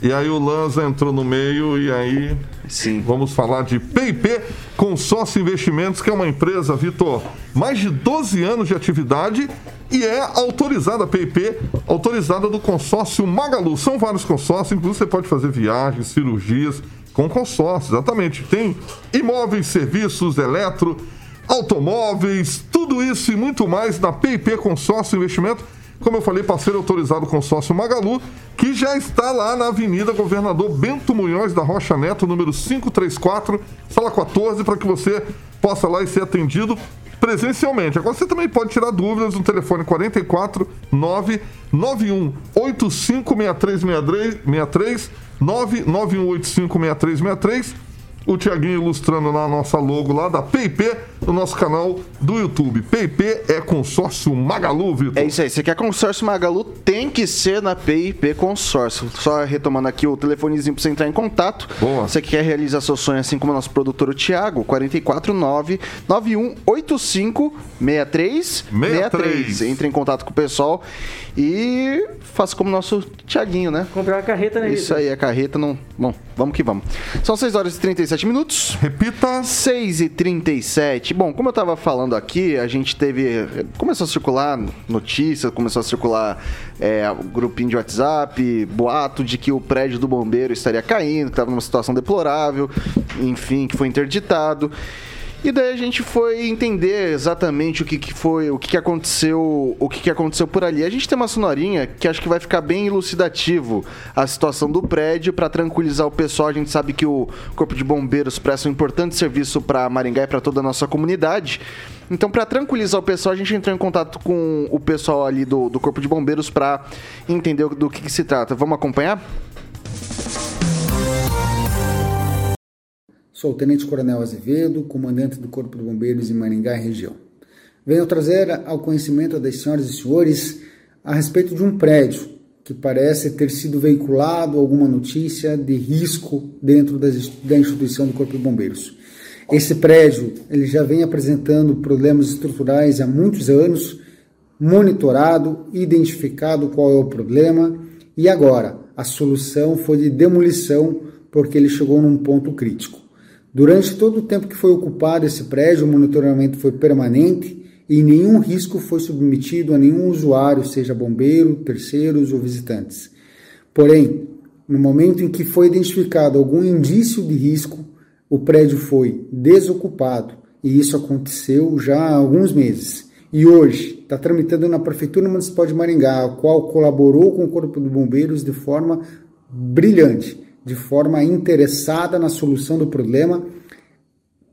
E aí o Lanza entrou no meio e aí Sim. vamos falar de PIP Consórcio Investimentos, que é uma empresa, Vitor, mais de 12 anos de atividade e é autorizada PIP, autorizada do consórcio Magalu. São vários consórcios, inclusive você pode fazer viagens, cirurgias com consórcio, exatamente. Tem imóveis, serviços, eletro, automóveis, tudo isso e muito mais na PIP Consórcio Investimento. Como eu falei, parceiro autorizado consórcio Magalu, que já está lá na Avenida Governador Bento Munhoz da Rocha Neto, número 534, sala 14, para que você possa lá e ser atendido presencialmente. Agora você também pode tirar dúvidas no telefone 44 991 856363 991856363 o Tiaguinho ilustrando na nossa logo lá da PIP, no nosso canal do YouTube. PIP é consórcio Magalu, Vitor. É isso aí. Você quer consórcio Magalu, tem que ser na PIP Consórcio. Só retomando aqui o telefonezinho pra você entrar em contato. Boa. Você quer realizar seu sonho, assim como o nosso produtor, o Thiago, 449 9185 6363. Entre em contato com o pessoal e faça como o nosso Thiaguinho, né? Comprar uma carreta, né, Isso aí, a carreta não. Bom, vamos que vamos. São 6 horas e 37 minutos. Repita. 6 e 37. Bom, como eu tava falando aqui, a gente teve. Começou a circular notícias, começou a circular é, grupinho de WhatsApp, boato de que o prédio do bombeiro estaria caindo, que estava numa situação deplorável, enfim, que foi interditado. E daí a gente foi entender exatamente o que, que foi, o que, que aconteceu, o que, que aconteceu por ali. A gente tem uma sonorinha que acho que vai ficar bem elucidativo a situação do prédio para tranquilizar o pessoal. A gente sabe que o Corpo de Bombeiros presta um importante serviço para Maringá e para toda a nossa comunidade. Então, para tranquilizar o pessoal, a gente entrou em contato com o pessoal ali do, do Corpo de Bombeiros para entender do que, que se trata. Vamos acompanhar? Sou o Tenente Coronel Azevedo, comandante do Corpo de Bombeiros em Maringá e região. Venho trazer ao conhecimento das senhoras e senhores a respeito de um prédio que parece ter sido veiculado alguma notícia de risco dentro das, da instituição do Corpo de Bombeiros. Esse prédio ele já vem apresentando problemas estruturais há muitos anos, monitorado, identificado qual é o problema e agora a solução foi de demolição porque ele chegou num ponto crítico. Durante todo o tempo que foi ocupado esse prédio, o monitoramento foi permanente e nenhum risco foi submetido a nenhum usuário, seja bombeiro, terceiros ou visitantes. Porém, no momento em que foi identificado algum indício de risco, o prédio foi desocupado e isso aconteceu já há alguns meses. E hoje está tramitando na Prefeitura Municipal de Maringá, a qual colaborou com o Corpo de Bombeiros de forma brilhante de forma interessada na solução do problema.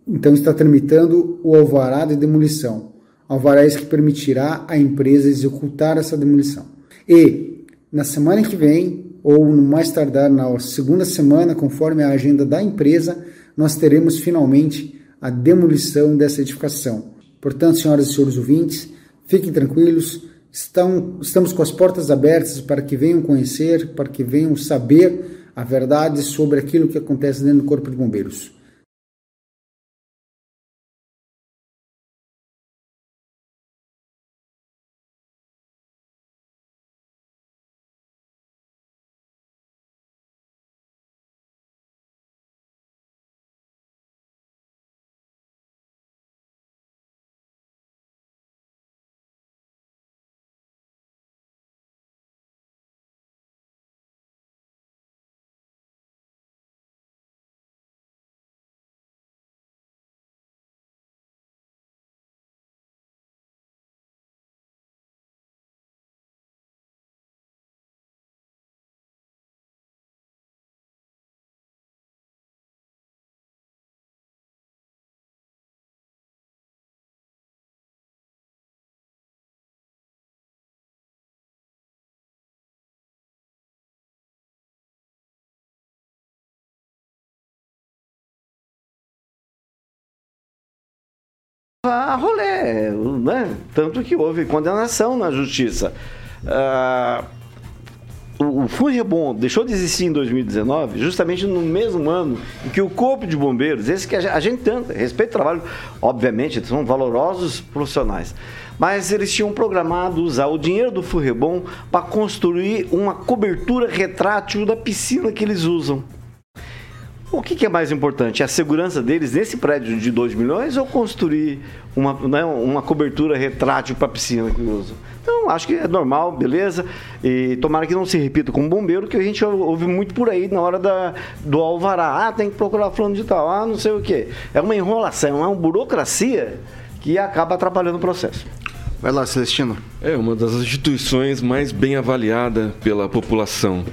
Então está tramitando o alvará de demolição. Alvará esse que permitirá à empresa executar essa demolição. E na semana que vem, ou no mais tardar na segunda semana, conforme a agenda da empresa, nós teremos finalmente a demolição dessa edificação. Portanto, senhoras e senhores ouvintes, fiquem tranquilos, estão, estamos com as portas abertas para que venham conhecer, para que venham saber a verdade sobre aquilo que acontece dentro do Corpo de Bombeiros. Rolê, né? Tanto que houve condenação na justiça. Ah, o, o deixou de existir em 2019, justamente no mesmo ano em que o Corpo de Bombeiros, esse que a gente, tanto, respeita o trabalho, obviamente, são valorosos profissionais, mas eles tinham programado usar o dinheiro do Funrebon para construir uma cobertura retrátil da piscina que eles usam. O que, que, é mais importante? A segurança deles nesse prédio de 2 milhões ou construir uma, né, uma cobertura retrátil para a piscina que usam? Então, acho que é normal, beleza. E tomara que não se repita com o bombeiro, que a gente ouve muito por aí na hora da, do alvará. Ah, tem que procurar fulano de tal, ah, não sei o quê. É uma enrolação, é uma burocracia que acaba atrapalhando o processo. Vai lá, Celestino. É uma das instituições mais bem avaliada pela população.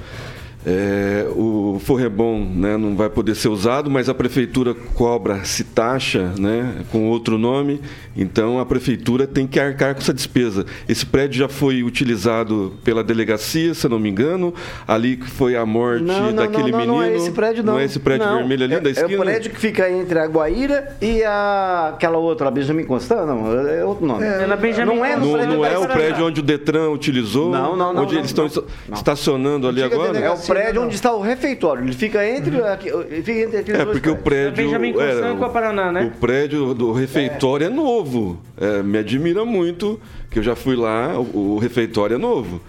É, o Forrebom né, não vai poder ser usado, mas a prefeitura cobra-se taxa né, com outro nome, então a prefeitura tem que arcar com essa despesa. Esse prédio já foi utilizado pela delegacia, se eu não me engano, ali que foi a morte Não, não, daquele não, não, menino. não é esse prédio, não. Não é esse prédio Não, vermelho ali é, da esquina? É o prédio que fica entre a Guaíra e a, aquela outra, a Benjamin Constant? Não, é outro nome. É na Benjamin não é no Não, prédio não é o prédio onde o Detran utilizou? Não, não, não, Onde não, eles estão não. estacionando ali Antiga agora? É o. prédio não. onde está o refeitório. Ele fica entre, aqui- ele fica entre aqueles É, dois porque o prédio. Benjamin Constant com a Paraná, né? O prédio do refeitório é, novo. É, me admira muito, que eu já fui lá, o, o refeitório é novo.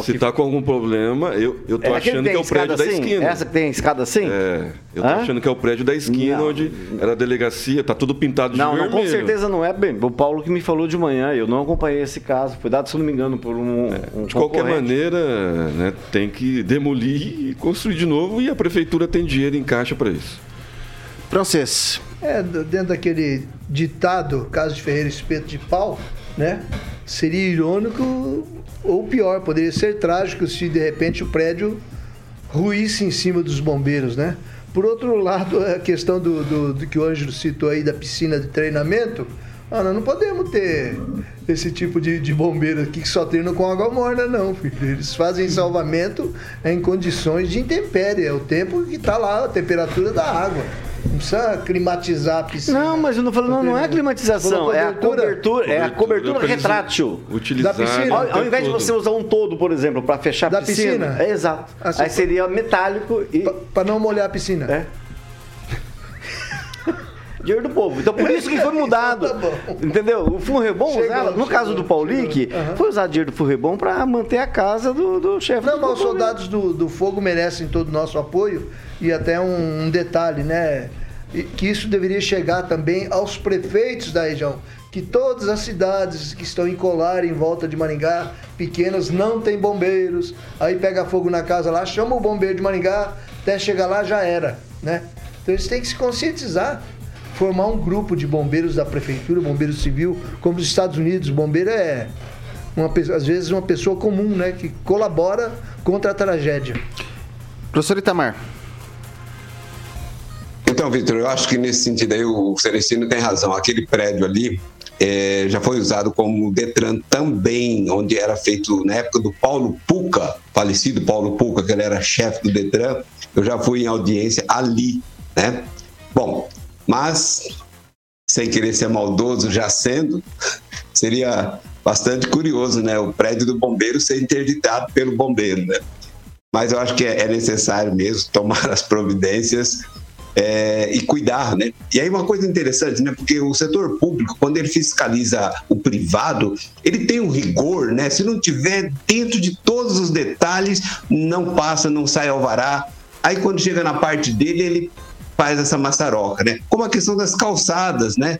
É Se que- tá com algum problema, eu, eu tô É achando que tem é o prédio escada da assim? esquina. Essa que tem escada assim? É, eu tô Hã? achando que é o prédio da esquina, Não. onde era a delegacia, tá tudo pintado de Não, não, vermelho. com certeza não é bem. O Paulo que me falou de manhã, eu não acompanhei esse caso. Foi dado, se não me engano, por um. um De qualquer maneira, né, tem que demolir e construir de novo e a prefeitura tem dinheiro em caixa para isso. Francês. É, dentro daquele ditado, caso de Ferreira espeto de pau, né? Seria irônico ou pior, poderia ser trágico se de repente o prédio ruísse em cima dos bombeiros, né? Por outro lado, a questão do, do, do que o Ângelo citou aí da piscina de treinamento, ah, nós não podemos ter esse tipo de, de bombeiro aqui que só treinam com água morna, não, filho. Eles fazem salvamento em condições de intempérie, é o tempo que está lá, a temperatura da água. Não precisa climatizar a piscina. Não, mas eu não falo, não, não é climatização, é a cobertura, é a cobertura retrátil. Utilizar Da piscina. Ao, ao invés de você usar um todo, por exemplo, para fechar a Da piscina, piscina? é exato. Assim, Aí seria metálico e Para não molhar a piscina. é. Dinheiro do povo. Então por isso que foi [LAUGHS] mudado. Tá bom. Entendeu? O Furrebom, usava- no chegou, caso do Paulique, chegou. foi usar dinheiro do Furrebom para manter a casa do, do chefe Não, do mas os soldados do, do fogo merecem todo o nosso apoio e até um, um detalhe, né? Que isso deveria chegar também aos prefeitos da região. Que todas as cidades que estão em colar em volta de Maringá, pequenas, não tem bombeiros. Aí pega fogo na casa lá, chama o bombeiro de Maringá, até chegar lá já era, né? Então eles têm que se conscientizar. Formar um grupo de bombeiros da prefeitura, bombeiro civil, como os Estados Unidos. Bombeiro é uma, às vezes uma pessoa comum, né? Que colabora contra a tragédia. Professor Itamar. Então, Vitor, eu acho que nesse sentido aí o Celestino tem razão. Aquele prédio ali eh, já foi usado como Detran também, onde era feito na época do Paulo Puca, falecido Paulo Puca, que ele era chefe do Detran. Eu já fui em audiência ali, né? Bom, mas sem querer ser maldoso, já sendo, [LAUGHS] seria bastante curioso, né? O prédio do bombeiro ser interditado pelo bombeiro, né? Mas eu acho que é é necessário mesmo tomar [LAUGHS] as providências é, e cuidar, né? E aí uma coisa interessante, né? Porque o setor público, quando ele fiscaliza o privado, ele tem um rigor, né? Se não tiver dentro de todos os detalhes, não passa, não sai alvará. Aí quando chega na parte dele, ele faz essa maçaroca, né? Como a questão das calçadas, né?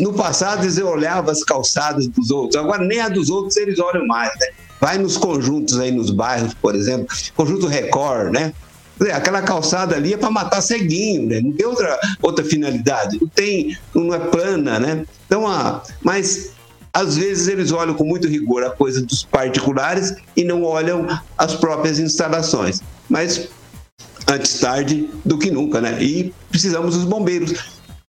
No passado eles olhavam as calçadas dos outros, agora nem a dos outros eles olham mais, né? Vai nos conjuntos aí nos bairros, por exemplo, conjunto Record, né? Dizer, Aquela calçada ali é para matar ceguinho, né? Não tem outra, outra finalidade. Não tem, não é plana, né? Então, ah, mas às vezes eles olham com muito rigor a coisa dos particulares e não olham as próprias instalações. Mas antes tarde do que nunca, né? E precisamos dos bombeiros.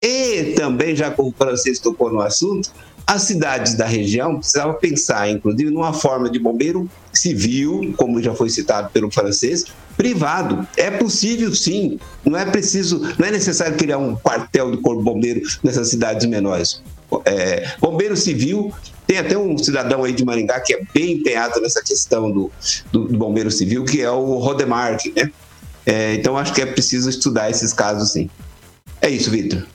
E também, já como o francês tocou no assunto, as cidades da região precisavam pensar, inclusive, numa forma de bombeiro civil, como já foi citado pelo francês, privado. É possível, sim. Não é preciso, não é necessário criar um quartel do corpo bombeiro nessas cidades menores. É, bombeiro civil tem até um cidadão aí de Maringá que é bem empenhado nessa questão do, do, do bombeiro civil, que é o Rodemark, né? É, então acho que é preciso estudar esses casos, sim. É isso, Vitor.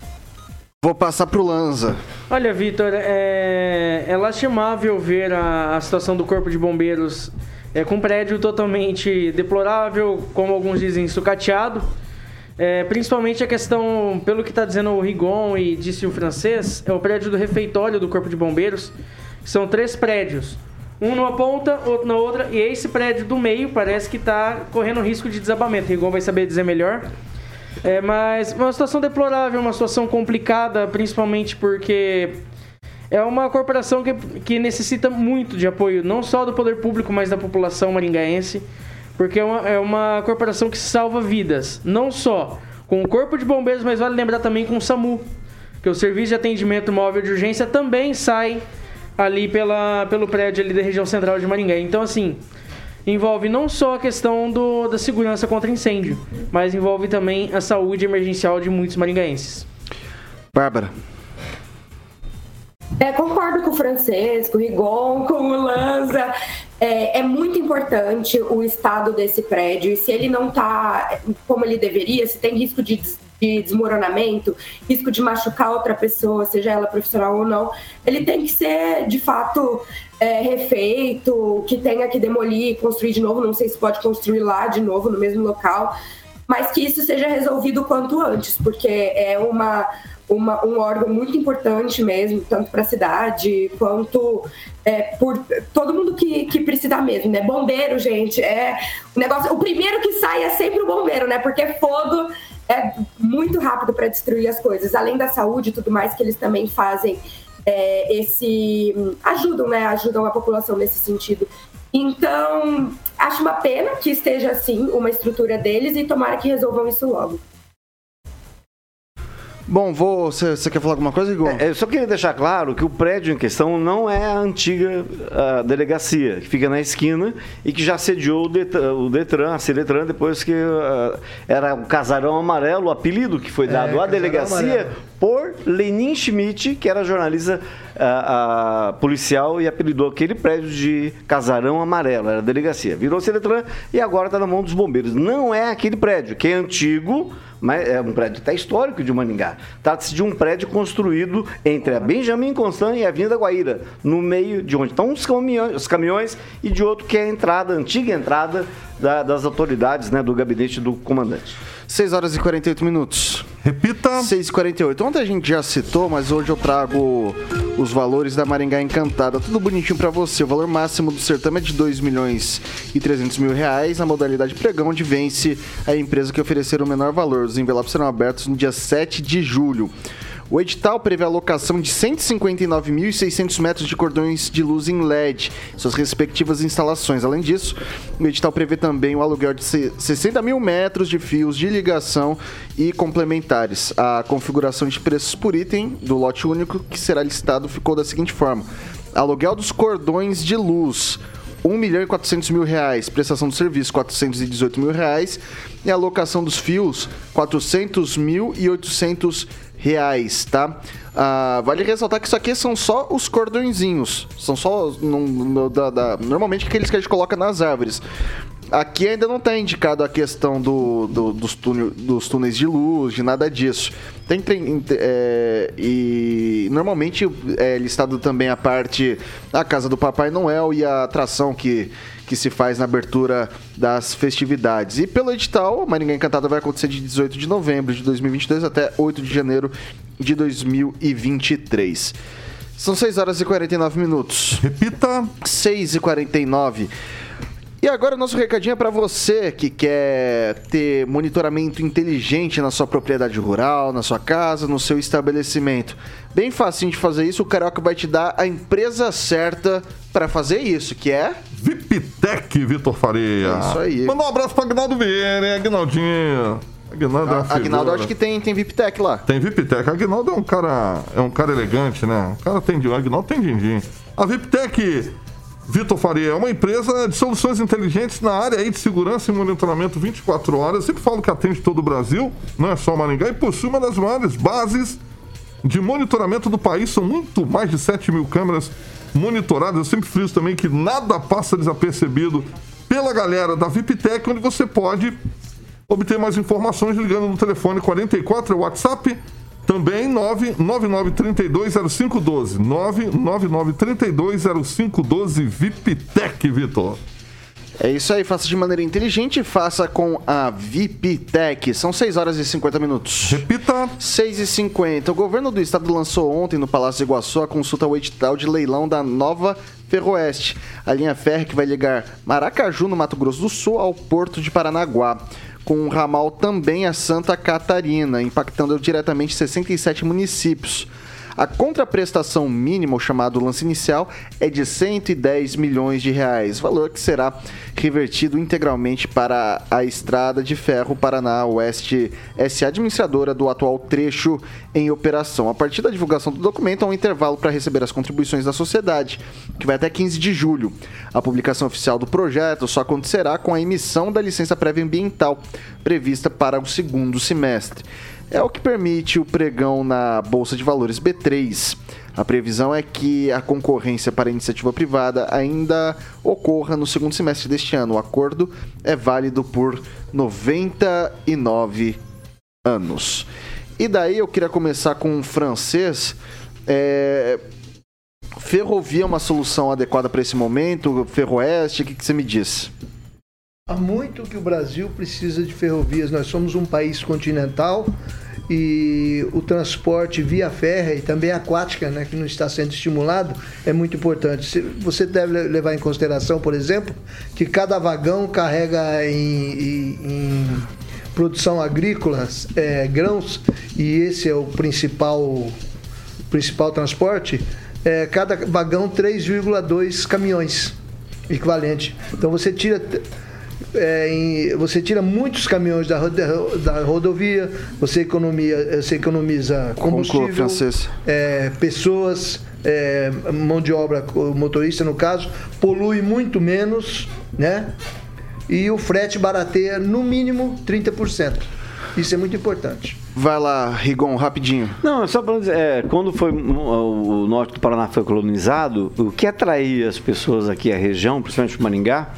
Vou passar pro Lanza. Olha, Vitor, é, é lastimável ver a, a situação do Corpo de Bombeiros é, com um prédio totalmente deplorável, como alguns dizem, sucateado. É, principalmente a questão, pelo que está dizendo o Rigon e disse o francês, é o prédio do refeitório do Corpo de Bombeiros. São três prédios. Um numa ponta, outro na outra, e esse prédio do meio parece que está correndo risco de desabamento. O Rigon vai saber dizer melhor. É, mas uma situação deplorável, uma situação complicada, principalmente porque é uma corporação que, que necessita muito de apoio, não só do poder público, mas da população maringaense, Porque é uma, é uma corporação que salva vidas. Não só com o Corpo de Bombeiros, mas vale lembrar também com o SAMU. Que o Serviço de Atendimento Móvel de Urgência também sai ali pela, pelo prédio ali da região central de Maringá. Então, assim, envolve não só a questão do, da segurança contra incêndio, mas envolve também a saúde emergencial de muitos maringaenses. Bárbara. É, concordo com o Francesco, o Rigon, com o Lanza. É, é, muito importante o estado desse prédio. E se ele não está como ele deveria, se tem risco de, de desmoronamento, risco de machucar outra pessoa, seja ela profissional ou não, ele tem que ser de fato é, refeito, que tenha que demolir, construir de novo. Não sei se pode construir lá de novo, no mesmo local, mas que isso seja resolvido quanto antes, porque é uma uma, um órgão muito importante mesmo, tanto para a cidade quanto é, por todo mundo que, que precisa mesmo, né? Bombeiro, gente, é o negócio. O primeiro que sai é sempre o bombeiro, né? Porque fogo é muito rápido para destruir as coisas. Além da saúde e tudo mais que eles também fazem é, esse ajudam, né? Ajudam a população nesse sentido. Então, acho uma pena que esteja assim uma estrutura deles e tomara que resolvam isso logo. Bom, vou. Você quer falar alguma coisa, Igor? É, eu só queria deixar claro que o prédio em questão não é a antiga a delegacia, que fica na esquina e que já sediou o Detran, o Detran a Ciretran, depois que uh, era o Casarão Amarelo, o apelido que foi é, dado é, à delegacia amarelo. por Lenin Schmidt, que era jornalista uh, uh, policial e apelidou aquele prédio de Casarão Amarelo, era a delegacia. Virou Ciretran e agora está na mão dos bombeiros. Não é aquele prédio, que é antigo mas é um prédio até histórico de Maningá. Trata-se de um prédio construído entre a Benjamin Constant e a Avenida Guaíra, no meio de onde estão os caminhões, os caminhões e de outro que é a entrada, a antiga entrada da, das autoridades, né, do gabinete do comandante. 6 horas e 48 minutos. Repita. 6 e 48. Ontem a gente já citou, mas hoje eu trago os valores da Maringá Encantada. Tudo bonitinho para você. O valor máximo do certame é de 2 milhões e 300 mil reais. Na modalidade pregão, onde vence a empresa que oferecer o menor valor. Os envelopes serão abertos no dia 7 de julho. O edital prevê a alocação de 159.600 metros de cordões de luz em LED, suas respectivas instalações. Além disso, o edital prevê também o aluguel de 60 mil metros de fios de ligação e complementares. A configuração de preços por item do lote único que será listado ficou da seguinte forma: aluguel dos cordões de luz. 1 milhão e 400 mil reais, prestação do serviço 418 mil reais e alocação dos fios 400 mil e 800 reais, tá? Ah, vale ressaltar que isso aqui são só os cordõezinhos. São só no, no, da, da, normalmente aqueles que a gente coloca nas árvores. Aqui ainda não está indicado a questão do, do dos, túnel, dos, túneis de luz, de nada disso. Tem, tem é, e normalmente é listado também a parte a casa do Papai Noel e a atração que que se faz na abertura das festividades. E pelo edital, Maringá Encantada vai acontecer de 18 de novembro de 2022 até 8 de janeiro de 2023. São 6 horas e 49 minutos. Repita. 6 e 49. E agora nosso recadinho é para você que quer ter monitoramento inteligente na sua propriedade rural, na sua casa, no seu estabelecimento. Bem facinho de fazer isso, o Carioca vai te dar a empresa certa para fazer isso, que é... VIPTEC, Vitor Faria. É isso aí. Manda um abraço para Agnaldo Vieira, hein, Agnaldinho. Agnaldo, é Agnaldo acho que tem, tem VIPTEC lá. Tem VIPTEC. Agnaldo é um cara, é um cara elegante, né? O cara tem, Agnaldo tem din-din. A VIPTEC Vitor Faria é uma empresa de soluções inteligentes na área de segurança e monitoramento 24 horas. Sempre falo que atende todo o Brasil, não é só Maringá, e possui uma das maiores bases de monitoramento do país. São muito mais de 7 mil câmeras monitoradas. Eu sempre friso também que nada passa desapercebido pela galera da VIPTEC, onde você pode obter mais informações ligando no telefone 44 é WhatsApp também 999320512. 999320512 VIPTEC, Vitor. É isso aí, faça de maneira inteligente, faça com a VIPTEC. São 6 horas e 50 minutos. Repita. 6 e 50. O governo do estado lançou ontem no Palácio de Iguaçu a consulta ao edital de leilão da nova Ferroeste, a linha férrea que vai ligar Maracaju, no Mato Grosso do Sul, ao Porto de Paranaguá com um ramal também a Santa Catarina, impactando diretamente 67 municípios. A contraprestação mínima, o chamado lance inicial, é de 110 milhões de reais, valor que será revertido integralmente para a estrada de ferro Paraná Oeste SA, administradora do atual trecho em operação. A partir da divulgação do documento, há um intervalo para receber as contribuições da sociedade, que vai até 15 de julho. A publicação oficial do projeto só acontecerá com a emissão da licença prévia ambiental, prevista para o segundo semestre. É o que permite o pregão na Bolsa de Valores B3. A previsão é que a concorrência para a iniciativa privada ainda ocorra no segundo semestre deste ano. O acordo é válido por 99 anos. E daí eu queria começar com um francês. É... Ferrovia é uma solução adequada para esse momento? Ferroeste, o que, que você me diz? Há muito que o Brasil precisa de ferrovias. Nós somos um país continental e o transporte via férrea e também aquática, né, que não está sendo estimulado, é muito importante. Você deve levar em consideração, por exemplo, que cada vagão carrega em, em, em produção agrícola é, grãos e esse é o principal, principal transporte. É, cada vagão 3,2 caminhões equivalente. Então você tira é, em, você tira muitos caminhões da, da rodovia, você, economia, você economiza combustível, é, pessoas, é, mão de obra, motorista no caso, polui muito menos, né? E o frete barateia no mínimo 30%. Isso é muito importante. Vai lá, Rigon, rapidinho. Não, só para dizer, é, quando foi o norte do Paraná foi colonizado, o que atraía as pessoas aqui à região, principalmente Maringá,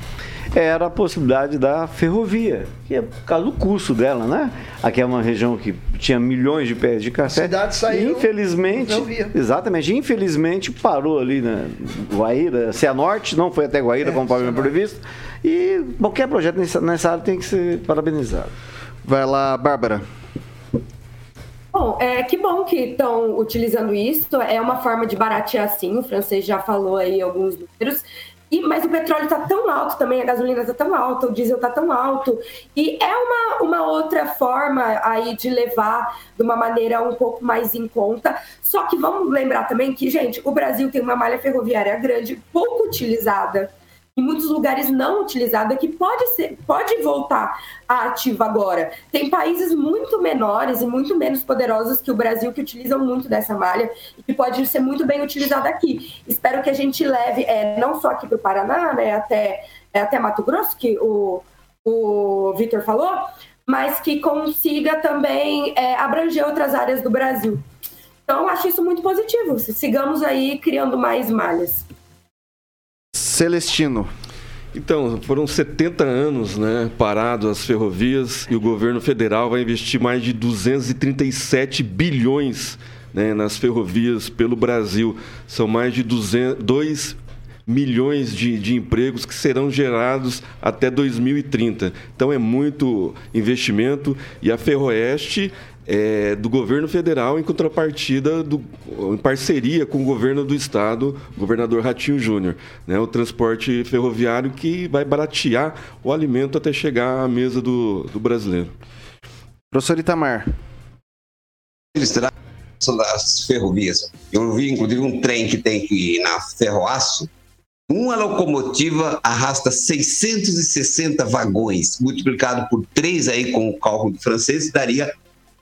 era a possibilidade da ferrovia, que é por causa do custo dela, né? Aqui é uma região que tinha milhões de pés de café. A cidade saiu. Infelizmente, exatamente, infelizmente parou ali na Guaíra, Cianorte, não foi até Guaíra, é, conforme previsto. E qualquer projeto nessa, nessa área tem que ser parabenizado. Vai lá, Bárbara. Bom, é que bom que estão utilizando isso. É uma forma de baratear sim. O francês já falou aí alguns números. E, mas o petróleo está tão alto também, a gasolina está tão alta, o diesel está tão alto. E é uma, uma outra forma aí de levar de uma maneira um pouco mais em conta. Só que vamos lembrar também que, gente, o Brasil tem uma malha ferroviária grande, pouco utilizada em muitos lugares não utilizada que pode ser, pode voltar à ativa agora. Tem países muito menores e muito menos poderosos que o Brasil que utilizam muito dessa malha e que pode ser muito bem utilizada aqui. Espero que a gente leve, é, não só aqui para o Paraná, né, até, é, até Mato Grosso, que o, o Vitor falou, mas que consiga também é, abranger outras áreas do Brasil. Então, acho isso muito positivo. Sigamos aí criando mais malhas. Celestino. Então, foram 70 anos né, parados as ferrovias e o governo federal vai investir mais de 237 bilhões né, nas ferrovias pelo Brasil. São mais de 200, 2 milhões de, de empregos que serão gerados até 2030. Então, é muito investimento e a Ferroeste é, do governo federal em contrapartida, do, em parceria com o governo do estado, o governador Ratinho Júnior. Né, o transporte ferroviário que vai baratear o alimento até chegar à mesa do, do brasileiro. Professor Itamar. Das ferrovias. Eu vi, inclusive, um trem que tem que ir na Ferroaço. Uma locomotiva arrasta 660 vagões, multiplicado por três aí com o cálculo francês, daria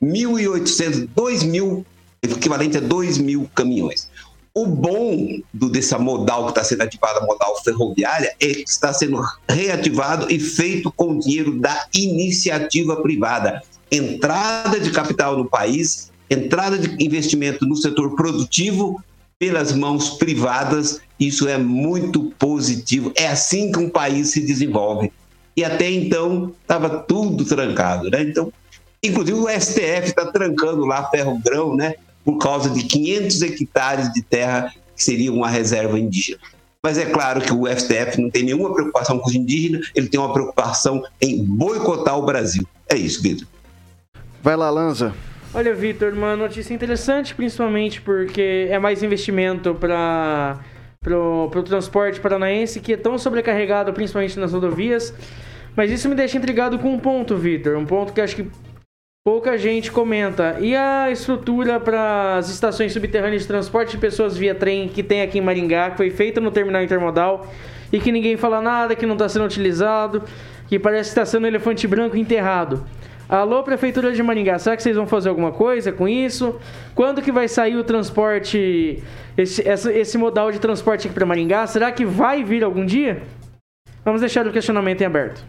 1.800, 2 mil, equivalente a 2 mil caminhões. O bom do, dessa modal que está sendo ativada, a modal ferroviária, é que está sendo reativado e feito com dinheiro da iniciativa privada. Entrada de capital no país, entrada de investimento no setor produtivo pelas mãos privadas, isso é muito positivo. É assim que um país se desenvolve. E até então estava tudo trancado, né? Então, Inclusive o STF está trancando lá Ferro Grão, né? Por causa de 500 hectares de terra que seria uma reserva indígena. Mas é claro que o STF não tem nenhuma preocupação com os indígenas, ele tem uma preocupação em boicotar o Brasil. É isso, Vitor. Vai lá, Lanza. Olha, Vitor, uma notícia interessante, principalmente porque é mais investimento para o transporte paranaense, que é tão sobrecarregado, principalmente nas rodovias. Mas isso me deixa intrigado com um ponto, Vitor. Um ponto que acho que pouca gente comenta. E a estrutura para as estações subterrâneas de transporte de pessoas via trem que tem aqui em Maringá, que foi feita no terminal intermodal e que ninguém fala nada, que não está sendo utilizado, que parece que está sendo um elefante branco enterrado. Alô, Prefeitura de Maringá, será que vocês vão fazer alguma coisa com isso? Quando que vai sair o transporte, esse, esse, esse modal de transporte aqui para Maringá? Será que vai vir algum dia? Vamos deixar o questionamento em aberto.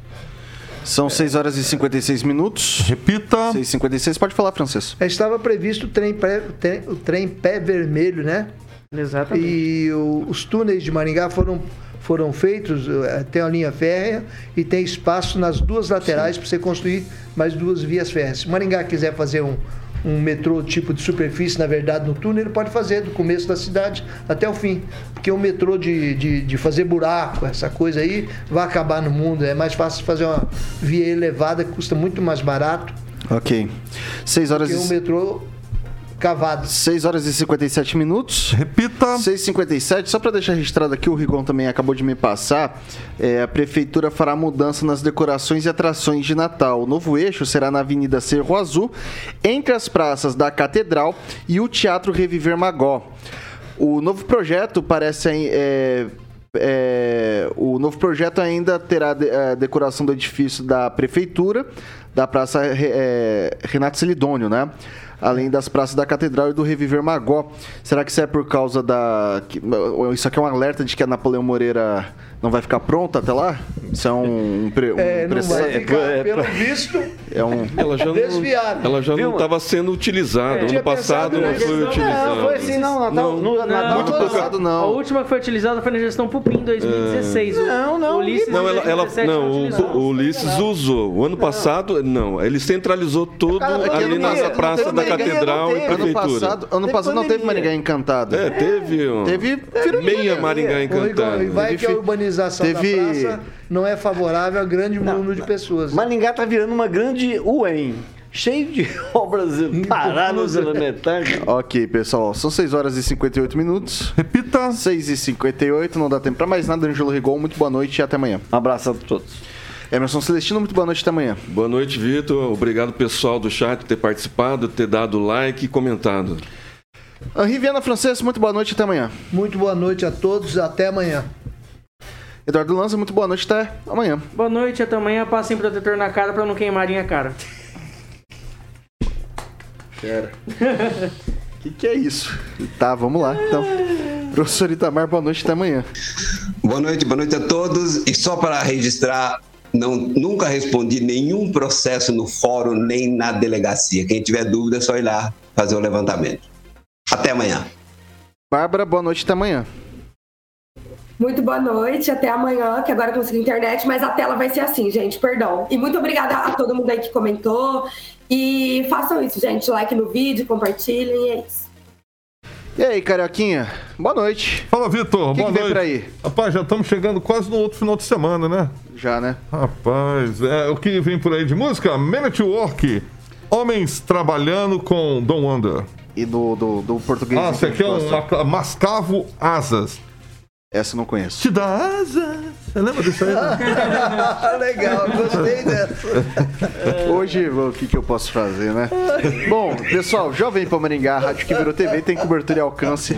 São 6 horas e 56 minutos. Repita. 6 e 56 pode falar, Francisco. Estava previsto o trem, pé, trem- o trem pé vermelho, né? Exatamente. E o- os túneis de Maringá foram, foram feitos, eh, tem a linha férrea e tem espaço nas duas laterais para você construir mais duas vias férreas. Se Maringá quiser fazer um, um metrô tipo de superfície, na verdade, no túnel, ele pode fazer do começo da cidade até o fim. Porque o metrô de, de, de fazer buraco, essa coisa aí, vai acabar no mundo. É mais fácil fazer uma via elevada que custa muito mais barato Ok. 6 horas que um e... metrô cavado. 6 horas e 57 minutos. Repita. 6 e 57 Só para deixar registrado aqui, o Rigon também acabou de me passar. é, a prefeitura fará mudança nas decorações e atrações de Natal. O novo eixo será na Avenida Cerro Azul, entre as praças da Catedral e o Teatro Reviver Magó. O novo projeto parece. é, é, o novo projeto ainda terá de- a decoração do edifício da prefeitura, da Praça é, Renato Celidônio, né? Além das praças da Catedral e do Reviver Magó. Será que isso é por causa da. Isso aqui é um alerta de que a Napoleão Moreira não vai ficar pronta até lá? Isso é um. um pre- um É, não ficar, é, pelo visto, é um. Ela já Desviado. não, ela já Viu, não estava sendo utilizada. É, ano passado não foi utilizada. Não, foi assim, não, Natal, no, Natal muito ano passado, A não. última que foi utilizada foi na gestão Pupim em 2016. O- Não, não, o Ulisses Não, ela, ela- 2017 não, utilizou. o, o Ulisses usou. O ano passado, não. Ele centralizou tudo ali na não praça da Catedral não e Prefeitura. passado, ano passado não teve. Maringá Encantado. É, teve. Teve meia Maringá encantada. e vai que a urbanização Teve- da praça não é favorável a grande número de pessoas. Maringá tá virando uma grande UEM. Cheio de [LAUGHS] obras paradas elementares. Ok, pessoal, são 6 horas e 58 minutos. Repita. 6 e 58 não dá tempo pra mais nada. Ângelo Rigon, muito boa noite e até amanhã. Um abraço a todos. Emerson Celestino, muito boa noite e até amanhã. Boa noite, Vitor. Obrigado, pessoal do chat, por ter participado, ter dado like e comentado. Henri Viana Francês, muito boa noite e até amanhã. Muito boa noite a todos, até amanhã. Eduardo Lanza, muito boa noite até amanhã. Boa noite, até amanhã. Passem protetor na cara pra não queimarem a cara. Cara. [LAUGHS] que que é isso? Tá, vamos lá. Então, professor Itamar, boa noite até amanhã. Boa noite, boa noite a todos. E só para registrar, não, nunca respondi nenhum processo no fórum nem na delegacia. Quem tiver dúvida é só ir lá fazer o levantamento. Até amanhã. Bárbara, boa noite até amanhã. Muito boa noite, até amanhã, que agora eu consegui internet, mas a tela vai ser assim, gente, perdão. E muito obrigada a todo mundo aí que comentou. E façam isso, gente, like no vídeo, compartilhem, e é isso. E aí, Carioquinha? Boa noite. Fala, Vitor. O que, Boa que vem noite. por aí? Rapaz, já estamos chegando quase no outro final de semana, né? Já, né? Rapaz, é, o que vem por aí de música? Man at Work. Homens trabalhando com Don Wonder. E do, do, do português. Ah, a aqui é um Mascavo Asas. Essa eu não conheço. Te dá asas. Você lembra disso aí? [LAUGHS] Legal, gostei dessa. [LAUGHS] Hoje, o que, que eu posso fazer, né? Bom, pessoal, Jovem Pan Maringá, Rádio que virou TV, tem cobertura e alcance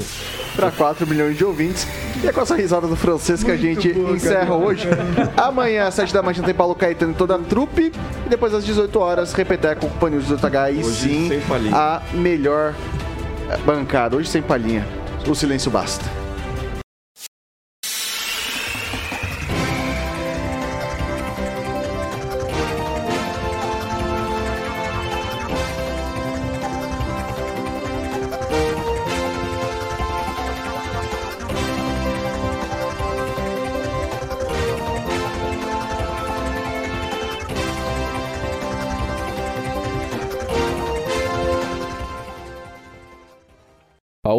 para 4 milhões de ouvintes. E é com essa risada do francês que a gente encerra hoje. Amanhã, às 7 da manhã, tem Paulo Caetano e toda a trupe. E depois, às 18 horas, Repeteco com o Panil 18H. E Hoje sim, sem palhinha. a melhor bancada. Hoje sem palhinha. O silêncio basta.